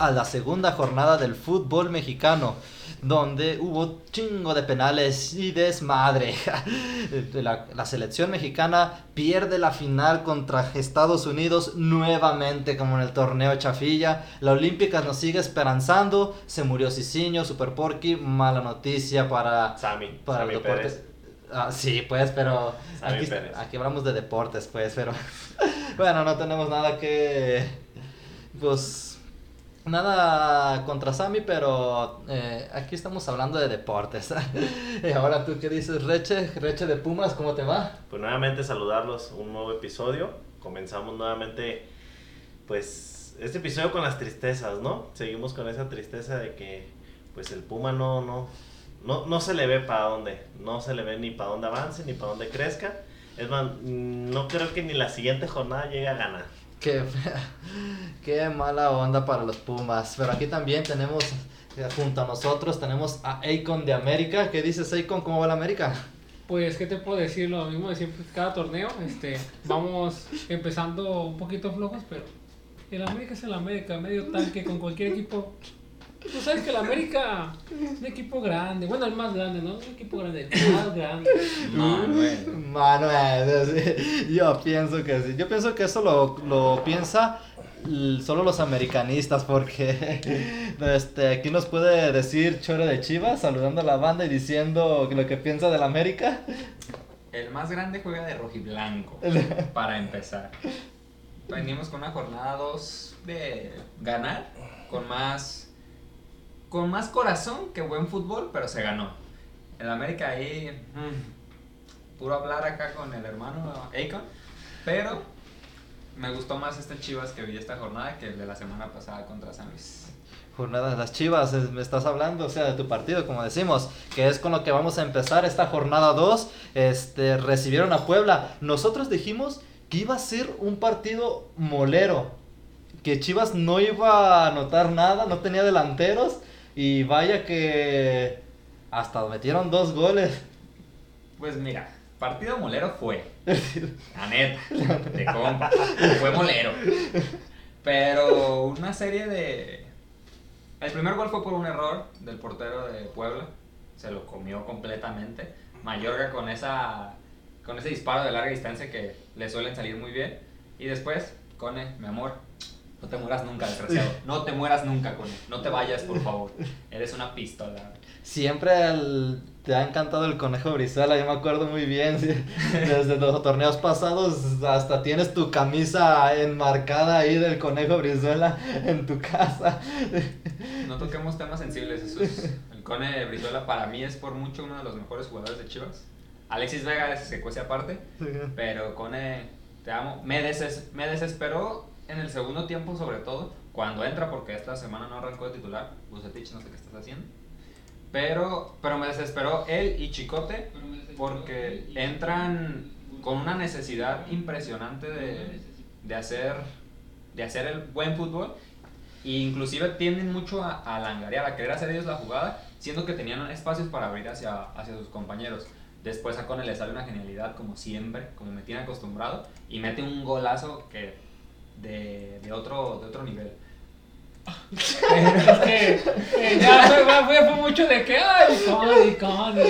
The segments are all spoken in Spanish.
a la segunda jornada del fútbol mexicano, donde hubo chingo de penales y desmadre. La, la, selección mexicana pierde la final contra Estados Unidos nuevamente, como en el torneo Chafilla. La Olímpica nos sigue esperanzando. Se murió Cicinho, Super Porky. Mala noticia para, Sammy, para Sammy los deportes. Pérez. Ah, sí, pues, pero aquí, aquí hablamos de deportes, pues, pero bueno, no tenemos nada que, pues, nada contra Sammy, pero eh, aquí estamos hablando de deportes. y ahora tú qué dices, Reche, Reche de Pumas, ¿cómo te va? Pues nuevamente saludarlos, un nuevo episodio. Comenzamos nuevamente, pues, este episodio con las tristezas, ¿no? Seguimos con esa tristeza de que, pues, el Puma no, no, no, no se le ve para dónde, no se le ve ni para dónde avance, ni para dónde crezca. Es más, no creo que ni la siguiente jornada llegue a ganar. Qué, qué mala onda para los Pumas. Pero aquí también tenemos, eh, junto a nosotros, tenemos a Akon de América. ¿Qué dices, Akon? ¿Cómo va la América? Pues, ¿qué te puedo decir? Lo mismo de siempre, cada torneo. Este, vamos empezando un poquito flojos, pero el América es el América, medio tanque con cualquier equipo. Tú sabes que el América es un equipo grande, bueno, el más grande, ¿no? Un equipo grande, el más grande. Manuel. Manuel, yo pienso que sí. Yo pienso que eso lo, lo piensa solo los americanistas, porque este, aquí nos puede decir Choro de Chivas, saludando a la banda y diciendo lo que piensa del América. El más grande juega de rojiblanco, para empezar. Venimos con una jornada 2 de ganar, con más, con más corazón que buen fútbol, pero se ganó. El América ahí, mm, puro hablar acá con el hermano Akon, pero me gustó más este Chivas que vi esta jornada que el de la semana pasada contra San Luis. Jornada de las Chivas, me estás hablando, o sea, de tu partido, como decimos, que es con lo que vamos a empezar esta jornada 2. Este, recibieron a Puebla. Nosotros dijimos que iba a ser un partido molero, que Chivas no iba a anotar nada, no tenía delanteros, y vaya que hasta metieron dos goles. Pues mira, partido molero fue. La neta, de compa. Fue molero. Pero una serie de. El primer gol fue por un error del portero de Puebla. Se lo comió completamente. Mayorga con esa. con ese disparo de larga distancia que le suelen salir muy bien. Y después, Cone, mi amor. No te mueras nunca, desgraciado. No te mueras nunca, Cone. No te vayas, por favor. Eres una pistola. Siempre el- te ha encantado el conejo Brizuela, yo me acuerdo muy bien. sí. Desde los torneos pasados hasta tienes tu camisa enmarcada ahí del conejo Brizuela en tu casa. No toquemos temas sensibles, Jesús. El Cone Brizuela para mí es por mucho uno de los mejores jugadores de Chivas. Alexis Vega es se cuece aparte, pero Cone, te amo. Me, deses- me desesperó en el segundo tiempo, sobre todo, cuando entra, porque esta semana no arrancó de titular. Bucetich, no sé qué estás haciendo. Pero, pero me desesperó él y Chicote porque entran con una necesidad impresionante de, de hacer, de hacer el buen fútbol. E inclusive tienden mucho a, a langarear, a querer hacer ellos la jugada, siendo que tenían espacios para abrir hacia, hacia sus compañeros. Después a Cone le sale una genialidad como siempre, como me tiene acostumbrado, y mete un golazo que de, de, otro, de otro nivel. Es que eh, ya fue, fue, mucho de que, ay, Connie, Connie.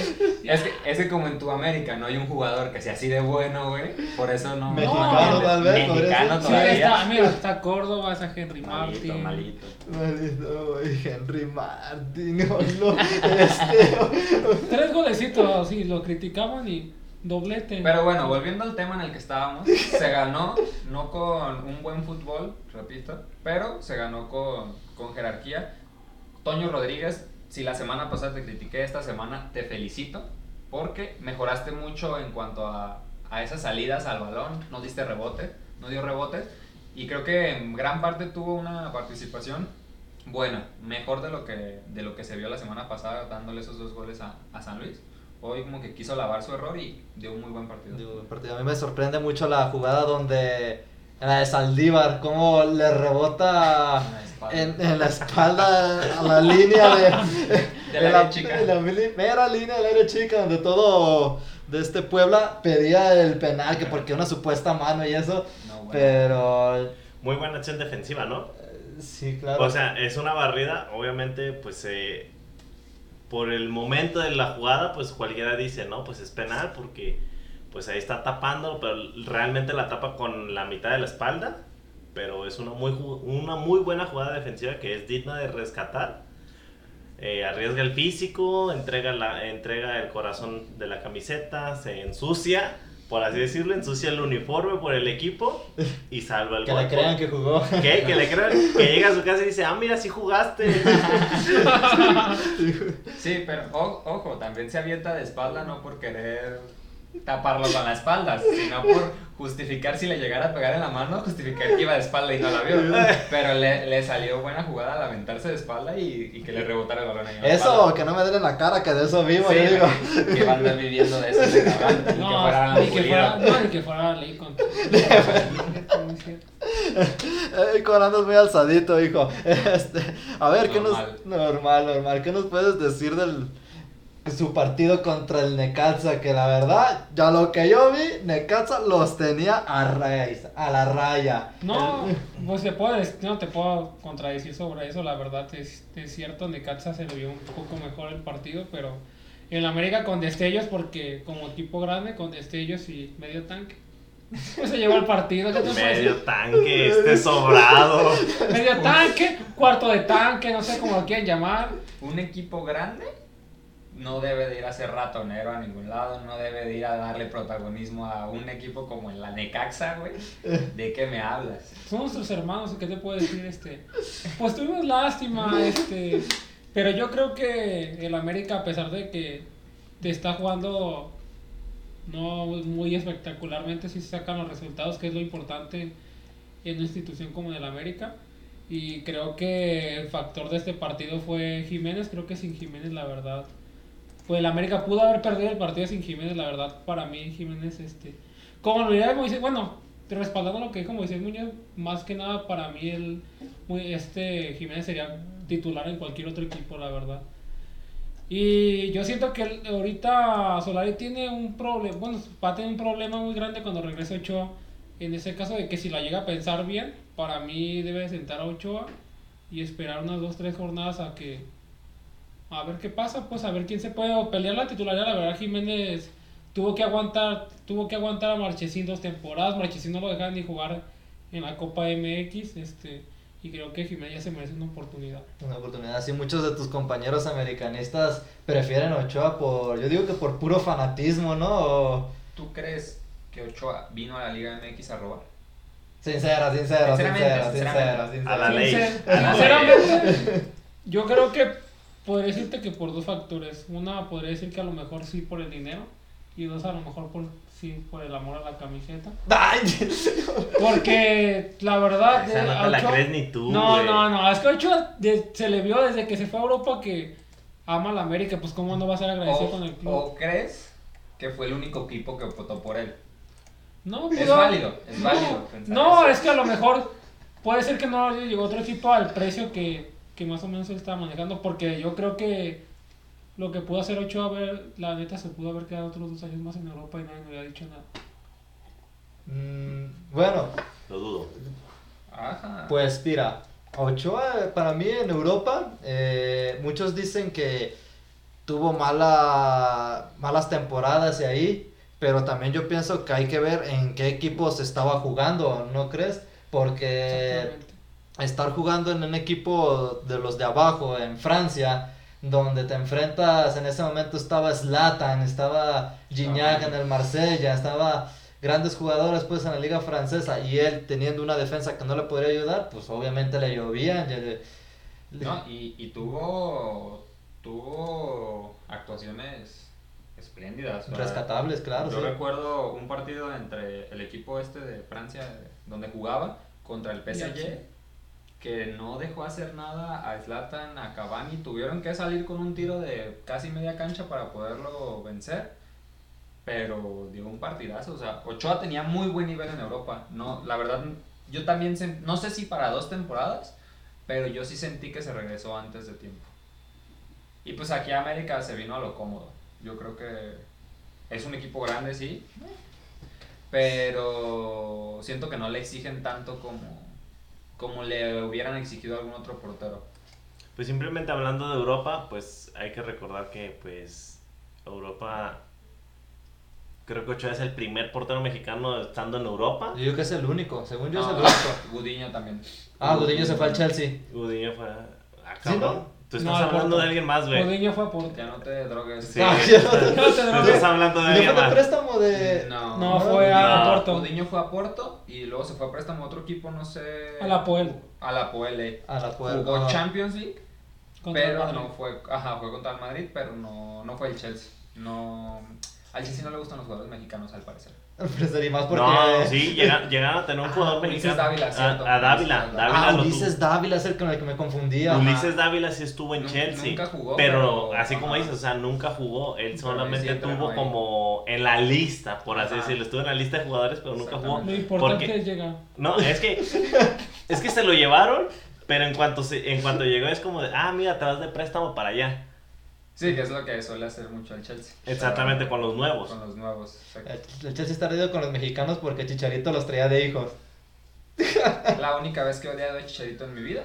Es que, es que como en tu América no hay un jugador que sea así de bueno, güey, por eso no... Mexicano, no, tal vez, Mexicano ser. Sí, está, todavía. mira, está Córdoba, está Henry Malito, Martin. malito. Maldito, güey, Henry Martin, no, no, este, Tres golecitos, sí, lo criticaban y doblete. Pero bueno, volviendo al tema en el que estábamos, se ganó no con un buen fútbol, repito, pero se ganó con, con jerarquía. Toño Rodríguez, si la semana pasada te critiqué, esta semana te felicito porque mejoraste mucho en cuanto a, a esas salidas al balón, no diste rebote, no dio rebotes y creo que en gran parte tuvo una participación buena, mejor de lo que, de lo que se vio la semana pasada dándole esos dos goles a, a San Luis. Hoy como que quiso lavar su error y dio un muy buen partido. Digo, buen partido. A mí me sorprende mucho la jugada donde en la de Saldívar, cómo le rebota En la espalda. en, la espalda a la línea de, Del en área chica. la primera línea del área chica, donde todo de este Puebla pedía el penal, que porque una supuesta mano y eso, No, bueno. pero Muy buena acción defensiva, ¿no? Sí, claro. O sea, es una barrida, obviamente, pues eh, por el momento de la jugada, pues cualquiera dice, no, pues es penal porque pues ahí está tapando, pero realmente la tapa con la mitad de la espalda, pero es una muy, una muy buena jugada defensiva que es digna de rescatar. Eh, arriesga el físico, entrega, la, entrega el corazón de la camiseta, se ensucia, por así decirlo, ensucia el uniforme por el equipo y salva el que le crean que jugó. ¿Qué? Que le crean, que llega a su casa y dice, ah, mira, sí jugaste. Sí, pero o- ojo, también se avienta de espalda no por querer taparlo con la espalda, sino por justificar si le llegara a pegar en la mano, justificar que iba de espalda y no la vio. Pero le, le salió buena jugada al aventarse de espalda y, y que le rebotara el balón ahí Eso, espalda. que no me den en la cara, que de eso vivo, Sí, yo digo. que, van a andar viviendo de eso, de cabrón, y que No, fuera ni que fuera, no, ni que fuera ley con. Eh, con andas muy alzadito, hijo. Este, a ver, ¿qué nos. Normal, normal. ¿Qué nos puedes decir del. Su partido contra el Necaxa, que la verdad, ya lo que yo vi, Necaxa los tenía a, raíz, a la raya. No, pues se puede, no te puedo contradecir sobre eso, la verdad es, es cierto, Necaxa se le vio un poco mejor el partido, pero en América con destellos, porque como equipo grande, con destellos y medio tanque, pues se llevó el partido, ¿qué te puedo? Medio tanque, este sobrado. Medio tanque, cuarto de tanque, no sé cómo lo quieren llamar. Un equipo grande no debe de ir a ser ratonero a ningún lado, no debe de ir a darle protagonismo a un equipo como el Necaxa, güey. ¿De qué me hablas? Son nuestros hermanos, ¿qué te puedo decir? Este, pues tuvimos lástima, este, pero yo creo que el América, a pesar de que te está jugando no muy espectacularmente, sí se sacan los resultados, que es lo importante en una institución como el América. Y creo que el factor de este partido fue Jiménez, creo que sin Jiménez, la verdad. Pues el América pudo haber perdido el partido sin Jiménez, la verdad, para mí Jiménez, este, como lo diría Moisés, bueno, respaldando lo que dijo Moisés Muñoz, más que nada para mí el, este Jiménez sería titular en cualquier otro equipo, la verdad. Y yo siento que ahorita Solari tiene un problema, bueno, va a tener un problema muy grande cuando regrese Ochoa. En ese caso de que si la llega a pensar bien, para mí debe sentar a Ochoa y esperar unas dos, tres jornadas a que a ver qué pasa, pues a ver quién se puede pelear la titularidad. La verdad Jiménez tuvo que aguantar, tuvo que aguantar a Marchesín dos temporadas. Marchesín no lo dejaban ni jugar en la Copa MX, este, y creo que Jiménez ya se merece una oportunidad. Una oportunidad. Sí, muchos de tus compañeros americanistas prefieren Ochoa por. Yo digo que por puro fanatismo, ¿no? O- ¿Tú crees que Ochoa vino a la Liga MX a robar? Sincera, sincera, sincera, sincera, sincera. A la ley. Sinceramente, yo creo que podría decirte que por dos factores. Una, podría decir que a lo mejor sí por el dinero. Y dos, a lo mejor por, sí por el amor a la camiseta. Ay, Porque la verdad. Esa eh, no te la Ochoa- crees ni tú, No, güey. no, no. Es que Ochoa de- se le vio desde que se fue a Europa que ama a la América. Pues, ¿cómo no va a ser agradecido ¿O, con el club? o crees que fue el único equipo que votó por él? No, Es pudo- válido, es no, válido No, eso. es que a lo mejor puede ser que no le llegó otro equipo al precio que, que más o menos él estaba manejando, porque yo creo que lo que pudo hacer Ochoa, ver, la neta se pudo haber quedado otros dos años más en Europa y nadie me había dicho nada. Mm, bueno, Lo dudo. Ajá. pues mira, Ochoa para mí en Europa, eh, muchos dicen que tuvo mala, malas temporadas y ahí, pero también yo pienso que hay que ver en qué equipos estaba jugando, ¿no crees? Porque Exactamente. Estar jugando en un equipo de los de abajo, en Francia, donde te enfrentas, en ese momento estaba Zlatan, estaba Gignac en el Marsella, estaba grandes jugadores pues en la liga francesa y él teniendo una defensa que no le podría ayudar, pues obviamente le No, y, y tuvo, tuvo actuaciones espléndidas. sea, rescatables, claro. Yo sí. recuerdo un partido entre el equipo este de Francia, donde jugaba, contra el PSG. Que no dejó hacer nada a Zlatan, a Cavani. Tuvieron que salir con un tiro de casi media cancha para poderlo vencer. Pero dio un partidazo. O sea, Ochoa tenía muy buen nivel en Europa. No, la verdad, yo también, sen- no sé si para dos temporadas, pero yo sí sentí que se regresó antes de tiempo. Y pues aquí a América se vino a lo cómodo. Yo creo que es un equipo grande, sí. Pero siento que no le exigen tanto como, como le hubieran exigido a algún otro portero. Pues simplemente hablando de Europa, pues hay que recordar que pues Europa creo que Ochoa es el primer portero mexicano estando en Europa. Yo creo que es el único, según yo es el No, único. Gudiño también. Ah, Gudiño se fue al Chelsea. Gudiño fue ah, ¿Sí, cabrón. no? Tú No, estás al hablando de alguien más, güey. Odiño fue a Porto. Ya no te drogues. Sí, Ah, tú ya. estás, Ya te tú drogué. estás hablando de ¿No alguien fue de más. préstamo de...? No, No, fue a No. Porto. Gudiño fue a Porto y luego se fue a préstamo a otro equipo, no sé. A la Poel. A la Poel. eh. A la puerta. Jugó Ah. Champions League, Contra pero no fue. Ajá, fue contra el Madrid, pero no, no fue el Chelsea. No. Al Chelsea no le gustan los jugadores mexicanos, al parecer. Preferí más porque... No, sí, llegaron, llegaron a tener un Ah, jugador Ulises mexicano. Dávila, a, cierto. a Dávila, Ulises Dávila Ah, Ulises tuvo. Dávila es el con el que me confundía. Ulises Dávila sí estuvo en Chelsea. nunca jugó, pero, pero- así como dices, o sea, nunca jugó. Él solamente tuvo ahí. como en la lista, por así Ajá. decirlo. Estuvo en la lista de jugadores, pero nunca jugó. Lo importante Porque- es llegar. No, es que es que se lo llevaron, pero en cuanto se, en cuanto llegó es como de, ah, mira, te vas de préstamo para allá. Sí, que es lo que suele hacer mucho el Chelsea. Exactamente, con los nuevos. Con los nuevos. exacto. El el Chelsea está ardido con los mexicanos porque Chicharito los traía de hijos. La única vez que he odiado a Chicharito en mi vida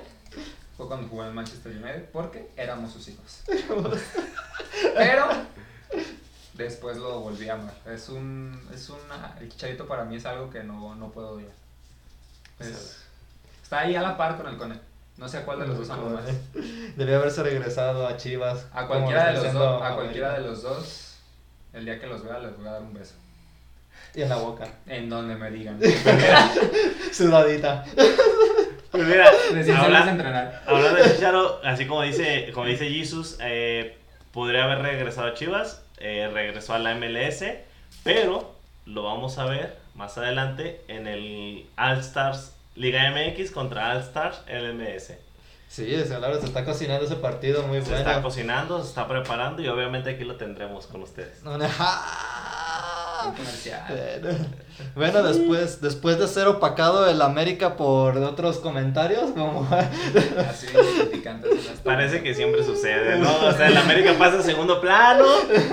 fue cuando jugó en el Manchester United porque éramos sus hijos. Pero después lo volví a amar. Es un, es una, el Chicharito para mí es algo que no, no puedo odiar. Es- está ahí a la par con el Cone. No sé a cuál de los dos amo más. Debía haberse regresado a Chivas. A cualquiera de los dos, a cualquiera de los dos, el día que los vea les voy a dar un beso. Y en la boca. En donde me digan. Sudadita. Pues mira, Recién habla- sales a entrenar. hablando de Chicharo, así como dice, como dice Jesus, eh, podría haber regresado a Chivas, eh, regresó a la MLS, pero lo vamos a ver más adelante en el All Stars Liga MX contra All Stars LMS. Sí, Álvaro se está cocinando ese partido muy Se bueno. está cocinando, se está preparando y obviamente aquí lo tendremos con ustedes. Bueno, bueno, después, después de ser opacado el América por otros comentarios, como Así Parece que siempre sucede, ¿no? O sea, el América pasa a segundo plano.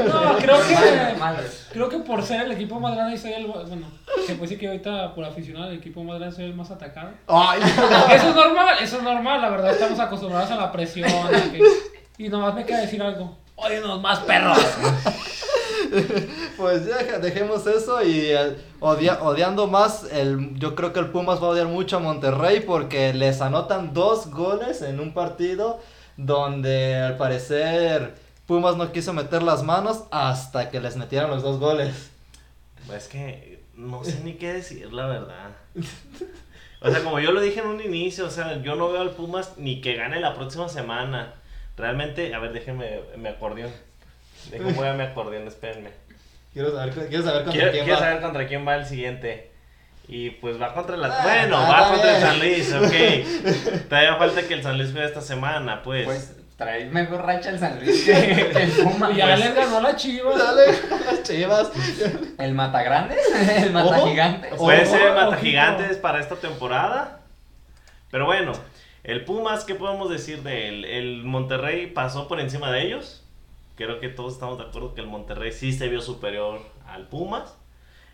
No, creo que. Creo que por ser el equipo más grande y soy el. Bueno, se puede decir que ahorita por aficionado el equipo más grande soy el más atacado. Ay, Eso es normal, eso es normal, la verdad estamos acostumbrados a la presión. a que- Y nomás me queda decir algo. Óyenos más perros. pues ya dejemos eso y eh, odia- odiando más, el, yo creo que el Pumas va a odiar mucho a Monterrey porque les anotan dos goles en un partido donde al parecer Pumas no quiso meter las manos hasta que les metieron los dos goles. Es que no sé ni qué decir, la verdad. O sea, como yo lo dije en un inicio, o sea, yo no veo al Pumas ni que gane la próxima semana. Realmente, a ver, déjenme mi acordeón. Déjenme voy a mi acordeón, espérenme. Quiero saber, quiero saber contra Quiero, quién quiero va. saber contra quién va el siguiente. Y pues va contra la... Ah, bueno, ah, va contra el. San Luis, ok. Todavía falta que el San Luis juegue esta semana, pues. Pues trae mejor racha el San Luis que, que el Puma. Y ya pues. les ganó la chivas. Dale, las chivas. El mata grande, el mata Ojo. Puede Ojo, ser el ojito. Mata Gigantes para esta temporada. Pero bueno, el Pumas, ¿qué podemos decir de él? El Monterrey pasó por encima de ellos. Creo que todos estamos de acuerdo que el Monterrey sí se vio superior al Pumas.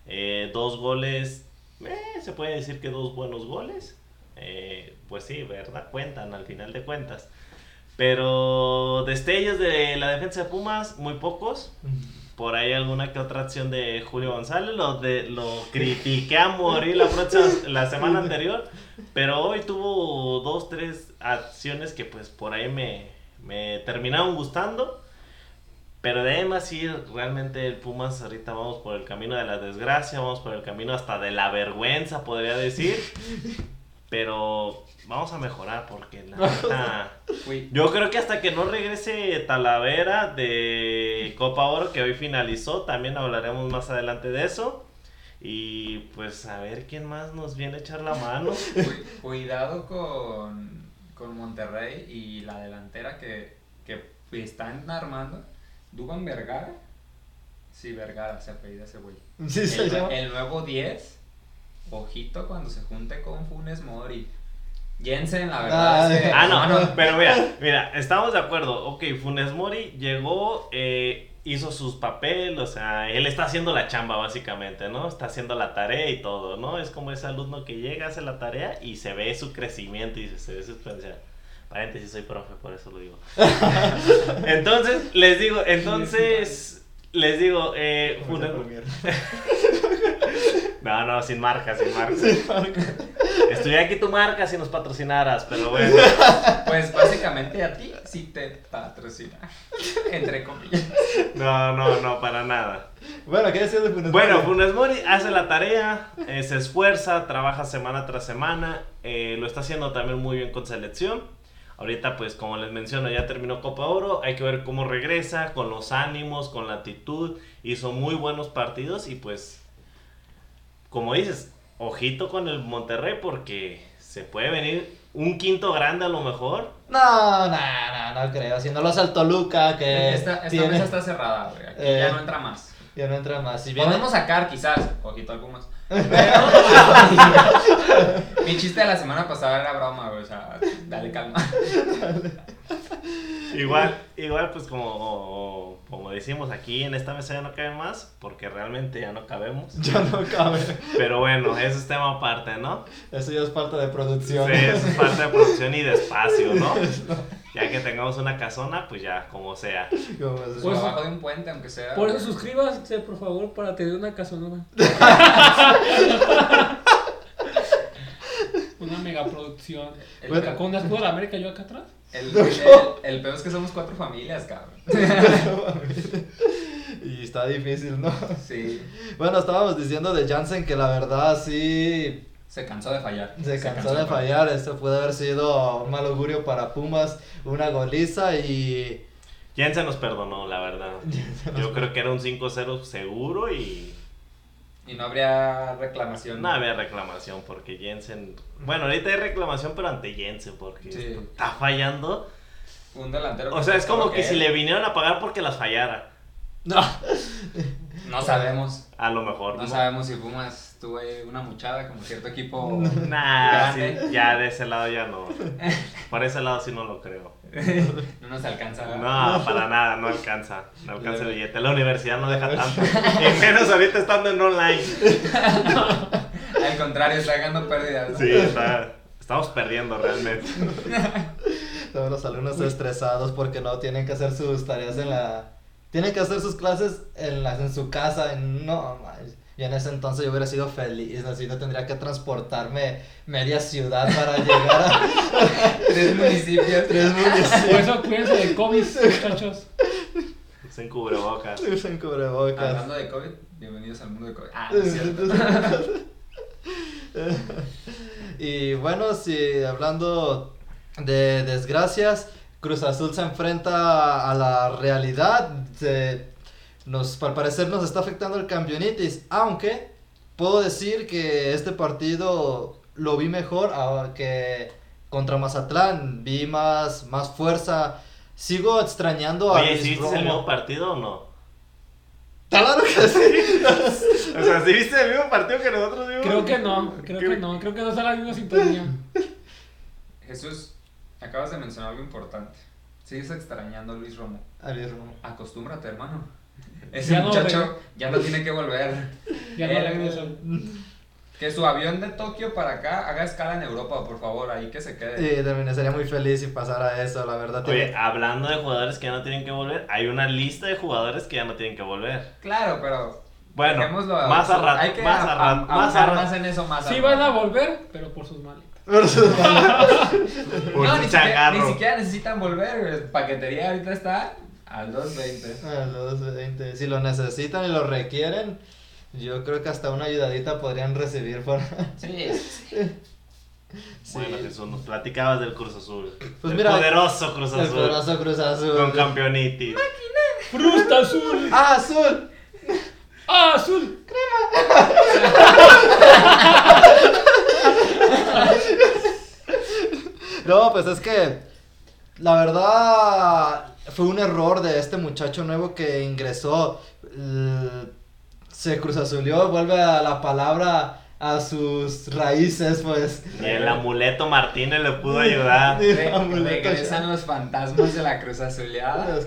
Eh, dos goles, eh, se puede decir que dos buenos goles. Eh, pues sí, ¿verdad? Cuentan al final de cuentas. Pero destellos de la defensa de Pumas, muy pocos. Por ahí alguna que otra acción de Julio González, lo, de, lo critiqué a morir la, próxima, la semana anterior, pero hoy tuvo dos, tres acciones que pues por ahí me, me terminaron gustando. Pero de ahí sí, realmente el Pumas ahorita vamos por el camino de la desgracia, vamos por el camino hasta de la vergüenza, podría decir. Pero vamos a mejorar porque la neta... Yo creo que hasta que no regrese Talavera de Copa Oro, que hoy finalizó, también hablaremos más adelante de eso. Y pues a ver quién más nos viene a echar la mano. Cu- Cuidado con, con Monterrey y la delantera que, que están armando. Duban Vergara. Sí, Vergara se apellida ese güey. Sí, se El, llama. el nuevo 10. Ojito cuando se junte con Funes Mori. Jensen, la verdad Ah, es que... Ah, no, mano, pero mira, mira, estamos de acuerdo. Ok, Funes Mori llegó, eh, hizo sus papeles, o sea, él está haciendo la chamba básicamente, ¿no? Está haciendo la tarea y todo, ¿no? Es como ese alumno que llega, hace la tarea y se ve su crecimiento y se ve su experiencia. Paréntesis, soy profe, por eso lo digo. Entonces, les digo, entonces, les digo, eh, Funes... No, no, sin marca, sin marca. Estudié aquí tu marca si nos patrocinaras, pero bueno. Pues básicamente a ti sí te patrocina. Entre comillas. No, no, no, para nada. Bueno, ¿qué decías de Funes Bueno? Funes Mori hace la tarea, eh, se esfuerza, trabaja semana tras semana, eh, lo está haciendo también muy bien con selección. Ahorita, pues, como les menciono, ya terminó Copa Oro, hay que ver cómo regresa, con los ánimos, con la actitud, hizo muy buenos partidos y pues, como dices, ojito con el Monterrey porque se puede venir un quinto grande a lo mejor. No, no, no, no creo. Si no lo hace el Toluca, que Esta, esta tiene- mesa está cerrada, güey. Aquí Eh, ya no entra más. Ya no entra más. Si viene... Podemos sacar quizás, ojito algunos. Pero mi chiste de la semana pasada era broma, güey. O sea, dale calma. Igual, igual pues como, como decimos aquí en esta mesa ya no cabe más, porque realmente ya no cabemos. Ya no cabe. Pero bueno, eso es tema aparte, ¿no? Eso ya es parte de Sí, producción. eso es parte de producción y de espacio, ¿no? Ya que tengamos una casona, pues ya, como sea. Como Pues- abajo de un puente, aunque sea. Por eso suscríbase, por favor, para tener una casonona. una megaproducción. El, Bueno, peor- Con un escudo de la América yo acá atrás. el, el, el peor es que somos cuatro familias, cabrón. y está difícil, ¿no? Sí. Bueno, estábamos diciendo de Jansen que la verdad sí Se cansó de fallar. se cansó de fallar. Esto puede haber sido un mal augurio para Pumas, una goliza y... Jensen nos perdonó, la verdad. Yo creo que era un 5-0 seguro y Y no habría reclamación. no había reclamación porque Jensen... Bueno, ahorita hay reclamación, pero ante Jensen porque Sí. está fallando. Un delantero. O sea, es como todo que si le vinieron a pagar porque las fallara. No. No sabemos. A lo mejor. No sabemos si Pumas tuvo ahí una muchada como cierto equipo. Nah, sí, ya de ese lado ya no. Por ese lado sí no lo creo. No nos alcanza. ¿verdad? No, para nada, no alcanza. No alcanza el billete. La universidad no deja tanto. Y menos ahorita estando en online. Al contrario, está ganando pérdidas. ¿no? Sí, está, estamos perdiendo realmente. Todos los alumnos estresados porque no tienen que hacer sus tareas en la... Tienen que hacer sus clases en, la, en su casa. En, no, manches. Y en ese entonces yo hubiera sido feliz. Así no tendría que transportarme media ciudad para llegar a Tres municipios. tres Por municipios. eso cuídense del COVID, muchachos. Sin cubrebocas. Usen cubrebocas. Hablando de COVID, bienvenidos al mundo de COVID. Ah, no es cierto. y bueno, si hablando de desgracias, Cruz Azul se enfrenta a la realidad. Se- nos, al parecer nos está afectando el campeonitis, aunque puedo decir que este partido lo vi mejor ah, que contra Mazatlán. Vi más, más fuerza. Sigo extrañando a Oye, Luis ¿sí viste el mismo partido o no? Claro que sí. O sea, ¿sí viste el mismo partido que nosotros vimos? Creo que no, creo que no, creo que no está la misma sintonía. Jesús, acabas de mencionar algo importante. Sigues extrañando a Luis Romo. A Luis Romo. Acostúmbrate, hermano. Ese Ya no muchacho ya no tiene que volver. Ya no regreso. Que su avión de Tokio para acá haga escala en Europa, por favor, ahí que se quede. Y también sería muy feliz si pasara eso, la verdad. Oye, tiene- hablando de jugadores que ya no tienen que volver, hay una lista de jugadores que ya no tienen que volver. Claro, pero. Bueno, más a rato, Hay que más a a- rato, a- más a más en eso más a Sí rato. van a volver, pero por sus maletas. Por no, su ni siquiera, ni siquiera necesitan volver. Paquetería ahorita está al 220. A los 20. Si lo necesitan y lo requieren, yo creo que hasta una ayudadita podrían recibir por... Sí, Sí. Bueno, Jesús, nos platicabas del Cruz Azul. Pues el mira, poderoso Cruz El Azul. poderoso Cruz Azul. Con campeonitis. ¡Frusta azul! ¡Ah, azul! ¡Ah, azul! No, pues es que la verdad fue un error de este muchacho nuevo que ingresó. Se cruzazulió, vuelve a la palabra a sus raíces, pues. Y el amuleto Martínez le pudo ayudar. Re- amuleto, regresan los fantasmas de la Cruz Azuleada.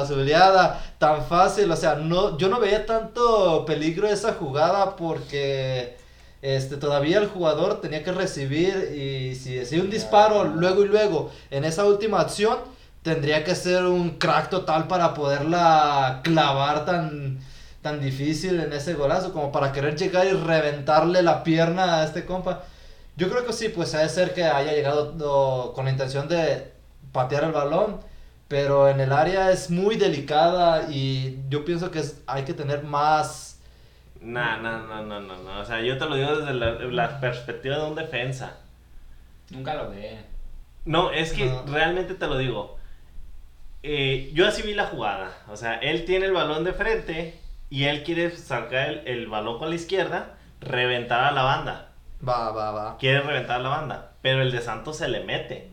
Azuleada, tan fácil, o sea, no, yo no veía tanto peligro esa jugada porque este, todavía el jugador tenía que recibir y si hacía un disparo luego y luego en esa última acción, tendría que ser un crack total para poderla clavar tan, tan difícil en ese golazo, como para querer llegar y reventarle la pierna a este compa. Yo creo que sí, pues ha de ser que haya llegado no, con la intención de patear el balón, pero en el área es muy delicada y yo pienso que es- hay que tener más... No, no, no, no, no, no. O sea, yo te lo digo desde la, la perspectiva de un defensa. Nunca lo ve. No, es que No. realmente te lo digo. Eh, yo así vi la jugada. O sea, él tiene el balón de frente y él quiere sacar el, el balón con la izquierda, reventar a la banda. Va, va, va. Quiere reventar a la banda. Pero el de Santos se le mete.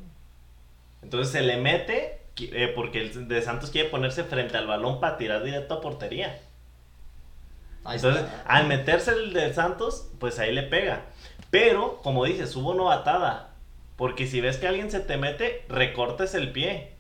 Entonces se le mete eh, porque el de Santos quiere ponerse frente al balón para tirar directo a portería. Ahí Entonces, está. al meterse el de Santos, pues ahí le pega. Pero, como dices, hubo novatada. Porque si ves que alguien se te mete, recortes el pie.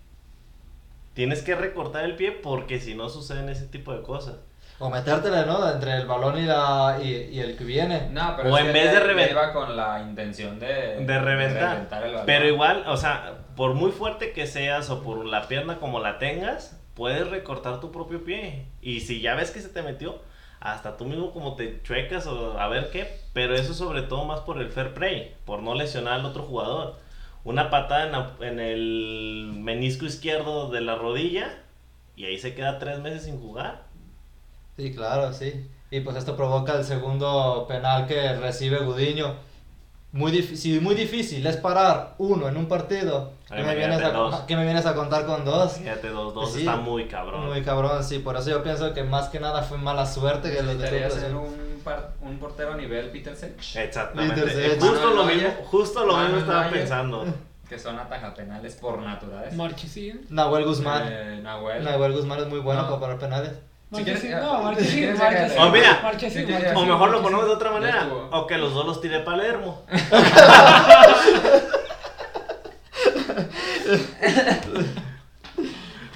Tienes que recortar el pie porque si no suceden ese tipo de cosas. O metértele, ¿no? Entre el balón y, la, y, y el que viene. No, pero O en vez de ya reven- iba con la intención de, De reventar. el balón. Pero igual, o sea, por muy fuerte que seas o por la pierna como la tengas, puedes recortar tu propio pie. Y si ya ves que se te metió, hasta tú mismo como te chuecas o a ver qué. Pero eso sobre todo más por el fair play, por no lesionar al otro jugador. Una patada en, la- en el menisco izquierdo de la rodilla y ahí se queda tres meses sin jugar. Sí, claro, sí. Y pues esto provoca el segundo penal que recibe Gudiño. Muy difícil, muy difícil es parar uno en un partido. ¿Qué me, vienes a, dos. qué me vienes a contar con dos? Fíjate, dos, dos Sí. está muy cabrón. Muy cabrón, sí. Por eso yo pienso que más que nada fue mala suerte que los de Azul. Un, par- un portero a nivel Peter Sech. Exactamente. Peter Eh, Sech. Justo lo mismo, justo lo mismo estaba pensando. Que son atajapenales por naturaleza. Marchesín. Nahuel Guzmán. Eh, Nahuel. Nahuel Guzmán es muy bueno No. para parar penales. Si quieres- ah, no, sácale. Oh, mira. O mejor lo ponemos de otra manera. O que los dos los tire Palermo.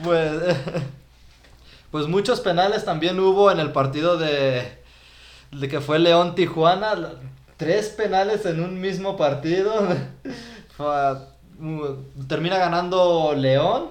Pues, pues muchos penales también hubo en el partido de, de que fue León Tijuana. Tres penales en un mismo partido. Fue- uh, termina ganando León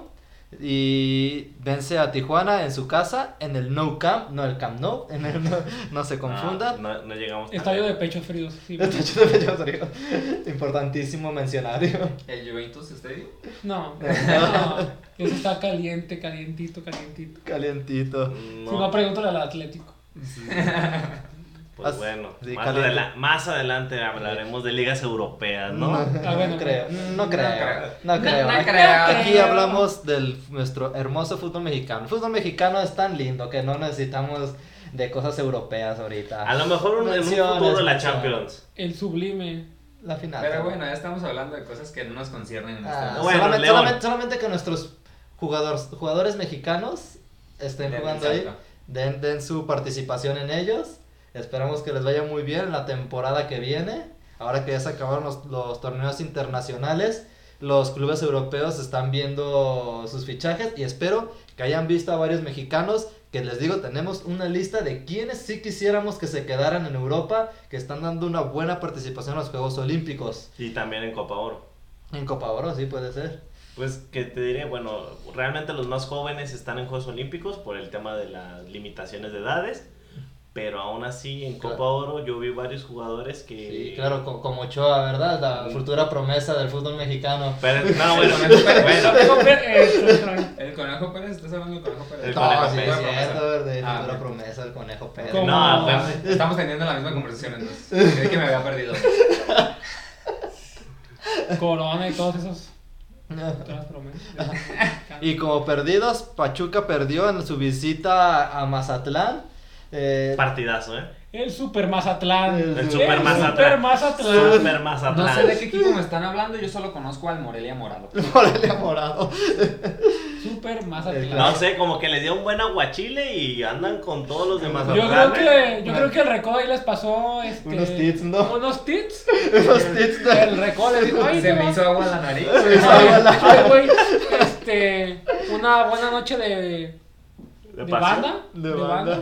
y vence a Tijuana en su casa en el No Camp, no el Camp No, en el no, no se confundan. No, no, no llegamos Estadio de lejos. pechos fríos. sí. Hecho de pecho frío. Importantísimo mencionario. El Juventus Stadium. No, no. Eso está caliente, calientito, calientito. Calientito. No, Si no, pregúntale al Atlético. Pues As- bueno. sí, más, caliente. adela- más adelante hablaremos de ligas europeas, ¿no? No, Ah, bueno, creo, no no creo, no creo. No Aquí- creo. Aquí hablamos del nuestro hermoso fútbol mexicano. El fútbol mexicano es tan lindo que no necesitamos de cosas europeas ahorita. A lo mejor un- en un futuro de la. Champions. El sublime. La final. Pero bueno, ya estamos hablando de cosas que no nos conciernen en Ah, este Bueno, solamente, León. solamente- solamente que nuestros jugadores, jugadores mexicanos estén Den jugando ahí, den su participación en ellos. Esperamos que les vaya muy bien la temporada que viene. Ahora que ya se acabaron los, los torneos internacionales, los clubes europeos están viendo sus fichajes y espero que hayan visto a varios mexicanos que les digo, tenemos una lista de quienes sí quisiéramos que se quedaran en Europa, que están dando una buena participación en los Juegos Olímpicos. Y también en Copa Oro. En Copa Oro, sí puede ser. Pues que te diré, bueno, realmente los más jóvenes están en Juegos Olímpicos por el tema de las limitaciones de edades. Pero aún así, en Claro. Copa Oro yo vi varios jugadores que... Sí, claro, co- como Ochoa, ¿verdad? La futura promesa del fútbol mexicano. Pero, no, bueno, El Conejo Pérez, ¿estás hablando del Conejo Pérez? El No, Conejo sí, Pérez. es cierto, ¿verdad? Ah, futura promesa del conejo Pérez. ¿Cómo? No, Estamos- pues, Estamos teniendo la misma conversación entonces. Creí que me había perdido. Corona y todos esos. Y como perdidos, Pachuca perdió en su visita a Mazatlán. Eh, partidazo, ¿eh? El Super Mazatlán. El El Super Mazatlán. Super Mazatlán. Super Mazatlán. No sé de qué equipo me están hablando, yo solo conozco al Morelia Morado. Morelia Morado. Super Atlante. No sé, como que les dio un buen aguachile y andan con todos los demás. Yo creo que, yo creo que el Recodo ahí les pasó este, Unos tits, ¿no? Unos tits. Los tits de- El Recodo les dijo, ay, Se me hizo agua en la nariz. ay, güey, este, una buena noche de, de, pasión. banda. De banda.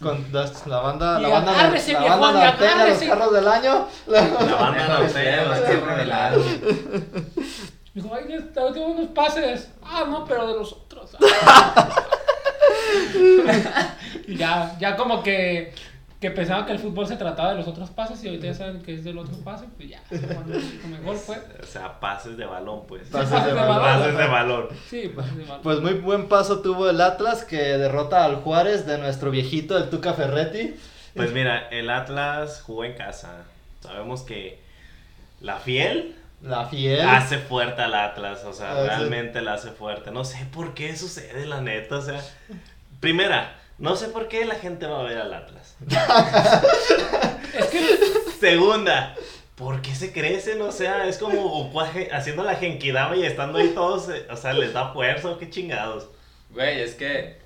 Con las- la banda, Y la banda, agárrese, la viejón, banda y norteña, los carros del año. la- La banda norteña, ustedes, los carros de del año. Dijo, ay, les- tengo unos pases. Ah, no, pero de los otros. y ya, ya como que, que pensaban que el fútbol se trataba de los otros pases y ahorita ya saben que es del otro pase, pues ya, mejor fue. O sea, pases de balón, pues. Pases Pases de de balón. balón. Pases de balón. Sí, pases de balón. Pues muy buen paso tuvo el Atlas que derrota al Juárez de nuestro viejito, el Tuca Ferretti. Pues mira, el Atlas jugó en casa. Sabemos que la fiel La fiel. hace fuerte al Atlas, o sea, Ah, sí. realmente la hace fuerte. No sé por qué sucede, la neta, o sea. Primera, no sé por qué la gente va a ver al Atlas. Es que Segunda, ¿por qué se crecen? O sea, es como Ocuaje haciendo la genkidama y estando ahí todos, eh, o sea, les da fuerza qué chingados. Güey, es que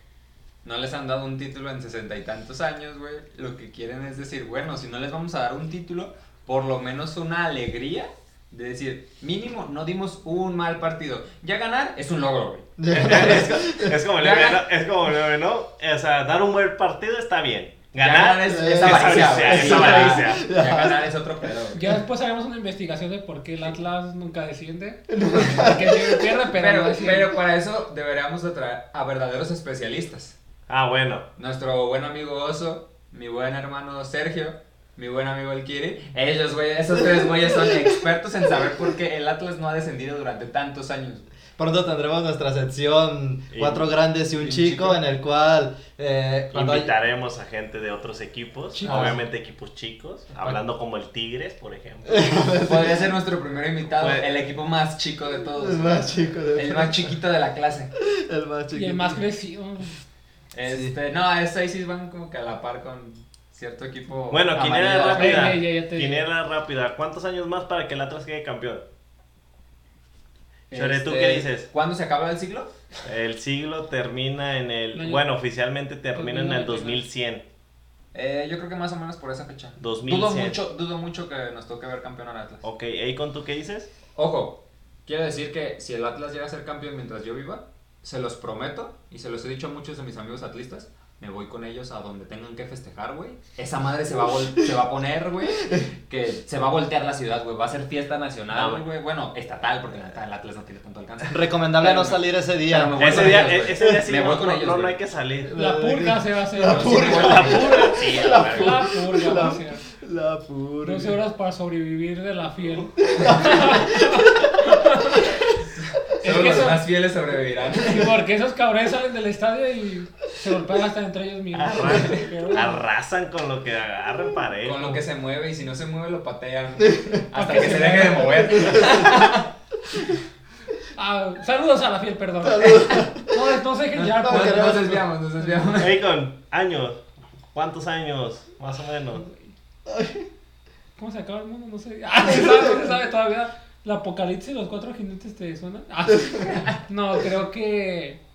no les han dado un título en sesenta y tantos años, güey. Lo que quieren es decir, bueno, si no les vamos a dar un título, por lo menos una alegría de decir, mínimo, no dimos un mal partido. Ya ganar es un logro, güey. es, es como el Ya meme, gan- ¿no? Es como el ¿no? O sea, dar un buen partido está bien. Ganar es, es es avaricia, es Sí, ya- avaricia. Ya ganar es otro pedo, ya después haremos una investigación de por qué el Atlas nunca desciende. Porque pierde, pero, Pero, no desciende. pero para eso deberíamos de traer a verdaderos especialistas. Ah, bueno. Nuestro buen amigo Oso, mi buen hermano Sergio, mi buen amigo El Kiri. Ellos, güey, esos tres güeyes son expertos en saber por qué el Atlas no ha descendido durante tantos años. Pronto tendremos nuestra sección Y- Cuatro Grandes y un y un chico, chico. en el cual eh, hay- Invitaremos a gente de otros equipos, Chicos. obviamente equipos chicos, hablando como el Tigres, por ejemplo. Podría ser nuestro primer invitado, Pues- el equipo más chico de todos. el más chico de El más chiquito de la clase. el más y chiquito. el más crecido. Este, no, es ahí sí van como que a la par con cierto equipo. Bueno, quiniela amarillo. rápida. Ey, ey, ey, ya te- Quiniela rápida. ¿Cuántos años más para que el Atlas quede campeón? Chore, ¿tú Este, qué dices? ¿Cuándo se acaba el siglo? El siglo termina en El Bueno, oficialmente termina en el 2099. 2100. Eh, yo creo que más o menos por esa fecha. 2100. Dudo mucho, dudo mucho que nos toque ver campeón al Atlas. Ok, Akon, ¿tú qué dices? Ojo, quiero decir que si el Atlas llega a ser campeón mientras yo viva, se los prometo, y se los he dicho a muchos de mis amigos atlistas, me voy con ellos a donde tengan que festejar, güey. Esa madre se va a, vol- se va a poner, güey, que se va a voltear la ciudad, güey. Va a ser fiesta nacional, güey. Bueno, estatal, porque la el Atlas no tiene tanto alcance. Recomendable Pero no me- salir ese día. me voy Ese con día, ellos, ese día sí Me no, voy con no- ellos, no, no hay que salir. La purga se va a hacer. La purga. La purga, sí, la verga. La purga va a ser. La pura. 12 horas para sobrevivir de la fiel. Solo que los más fieles sobrevivirán. sí, porque esos cabrones salen del estadio y se golpean hasta entre ellos mismos. Pero bueno, Arrasan con lo que agarren parejo. Con lo que se mueve, y si no se mueve, lo patean. Pa' Hasta que que se se deje de mover. ah, saludos a la fiel, perdón. No, no sé ya, No, pues, que Nos desviamos, nos desviamos. Años. ¿Cuántos años? Más o menos. ¿Cómo se acaba el mundo? No sé. Ah, se sabe, no se sabe todavía. ¿La apocalipsis y los cuatro jinetes te suenan? Ah, no, creo que.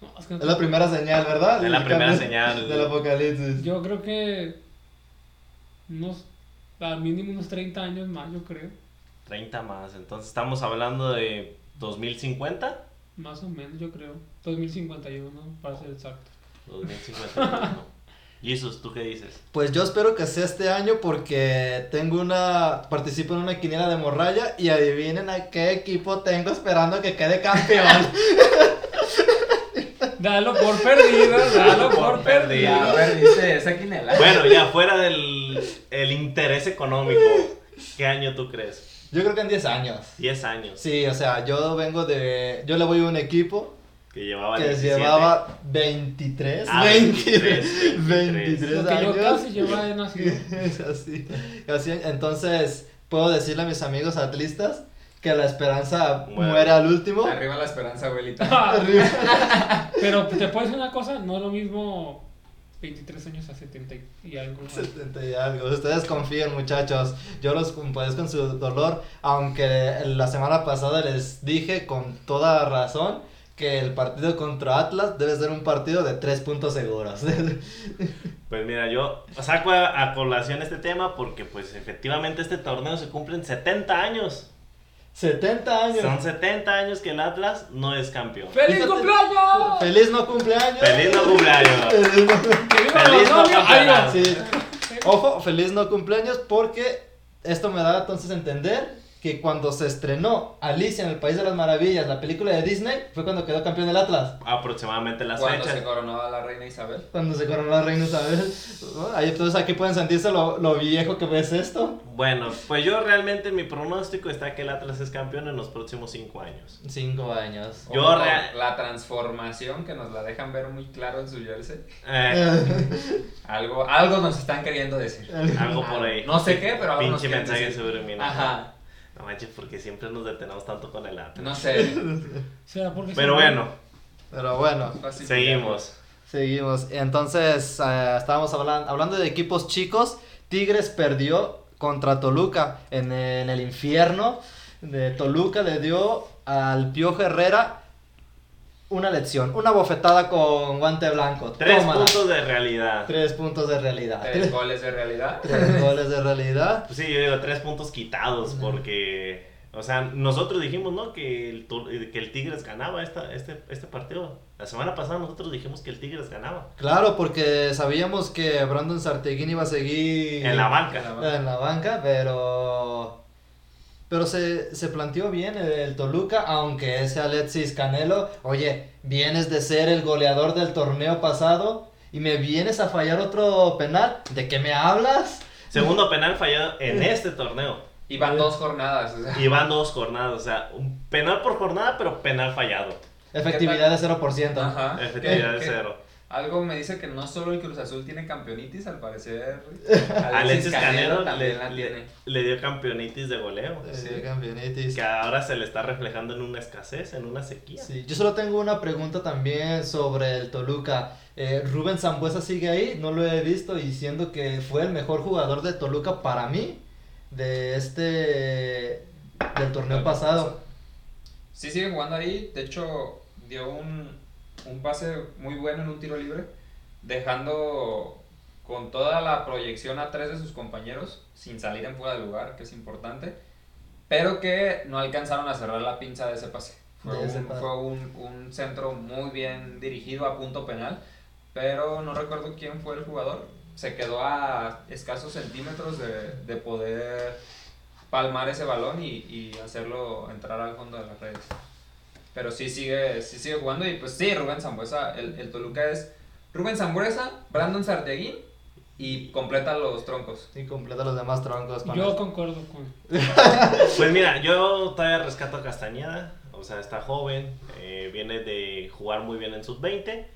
No, es que no Es la primera señal, ¿verdad? Es la primera señal. Del apocalipsis. Yo creo que. Unos. Al mínimo unos 30 años más, yo creo. 30 más. Entonces estamos hablando de 2050. Más o menos, yo creo. 2051, para ser exacto. 2051. Jesus, ¿tú qué dices? Pues yo espero que sea este año porque tengo una. Participo en una quiniela de morralla y adivinen a qué equipo tengo esperando que quede campeón. Dalo por perdido, dalo por Por perdido. Ya perdiste esa quinela. Bueno, ya fuera del el interés económico, ¿qué año tú crees? Yo creo que en 10 años. 10 años. Sí, o sea, yo vengo de. Yo le voy a un equipo Que llevaba que 17. llevaba 23. Ah, 23, 23, 23 Lo que yo años. casi llevaba de nacido. Es así, así. Entonces, puedo decirle a mis amigos atlistas que la esperanza Muere. muere al último. Arriba la esperanza, abuelita. Arriba. Pero te puedo decir una cosa, no es lo mismo 23 años a 70 y algo. más. 70 y algo. Ustedes confíen, muchachos. Yo los compadezco con su dolor. Aunque la semana pasada les dije con toda razón que el partido contra Atlas debe ser un partido de tres puntos seguros. Pues mira, yo saco a, a colación este tema porque pues efectivamente este torneo se cumplen 70 años. 70 años. Son 70 años que el Atlas no es campeón. ¡Feliz Fíjate. cumpleaños! Feliz no cumpleaños. ¡Feliz no cumpleaños! Feliz no- ¡Que viva Feliz no Sí. Ojo, feliz no cumpleaños porque esto me da entonces a entender que cuando se estrenó Alicia en el País de las Maravillas, la película de Disney, fue cuando quedó campeón del Atlas. Aproximadamente las Cuando fechas. se coronó a la reina Isabel. Cuando se coronó la reina Isabel. entonces aquí pueden sentirse lo, lo viejo que ves esto. Bueno, pues yo realmente mi pronóstico está que el Atlas es campeón en los próximos 5 años. Cinco años. Yo Como rea- La transformación que nos la dejan ver muy claro en su jersey. Eh, Algo, algo nos están queriendo decir. algo por ahí. No sé qué, pero algo nos Pinche quieren mensaje decir. subliminal. Ajá. No manches, porque siempre nos detenemos tanto con el Atlas. No sé. ¿Será porque Pero bueno, Pero bueno, Fácil. seguimos. seguimos. Entonces, eh, estábamos hablan- hablando de equipos chicos. Tigres perdió contra Toluca en, en el infierno. De Toluca le dio al Piojo Herrera una lección, una bofetada con guante blanco. Tres Tómala. puntos de realidad. Tres puntos de realidad. Tres goles de realidad. Tres goles de realidad. Pues sí, yo digo tres puntos quitados porque, o sea, nosotros dijimos, ¿no? Que el, que el Tigres ganaba esta, este, este partido. La semana pasada nosotros dijimos que el Tigres ganaba. Claro, porque sabíamos que Brandon Sarteguín iba a seguir En la En banca. la banca. en la banca, pero pero se, se planteó bien el, el, Toluca, aunque ese Alexis Canelo, oye, vienes de ser el goleador del torneo pasado y me vienes a fallar otro penal. ¿De qué me hablas? Segundo penal fallado en mm. este torneo. Y van dos jornadas. Y van dos jornadas, o sea, un penal por jornada, pero penal fallado. Efectividad de 0%. Ajá. Efectividad de 0. Algo me dice que no solo el Cruz Azul tiene campeonitis, al parecer. Alexis Canelo también le, la le- tiene. le dio campeonitis de goleo. Eh, Sí. campeonitis. Que ahora se le está reflejando en una escasez, en una sequía. Sí, yo solo tengo una pregunta también sobre el Toluca. Eh, Rubén Zambuesa sigue ahí, no lo he visto y siendo que fue el mejor jugador de Toluca para mí de este del torneo pasado. Sí, sigue jugando ahí. De hecho, dio un, un pase muy bueno en un tiro libre, dejando con toda la proyección a tres de sus compañeros, sin salir en fuera de lugar, que es importante, pero que no alcanzaron a cerrar la pinza de ese pase. Fue, un centro muy bien dirigido a punto penal, pero no recuerdo quién fue el jugador. Se quedó a escasos centímetros de, de poder palmar ese balón y, y hacerlo entrar al fondo de las redes. Pero sí sigue, sí sigue jugando y pues sí, Rubén Zambuesa, el, el Toluca es Rubén Zambuesa, Brandon Sarteguín y completa los troncos. Y completa los demás troncos. Yo esto. concuerdo con. Pues mira, yo todavía rescato a Castañeda, o sea, está joven, eh, viene de jugar muy bien en sus 20,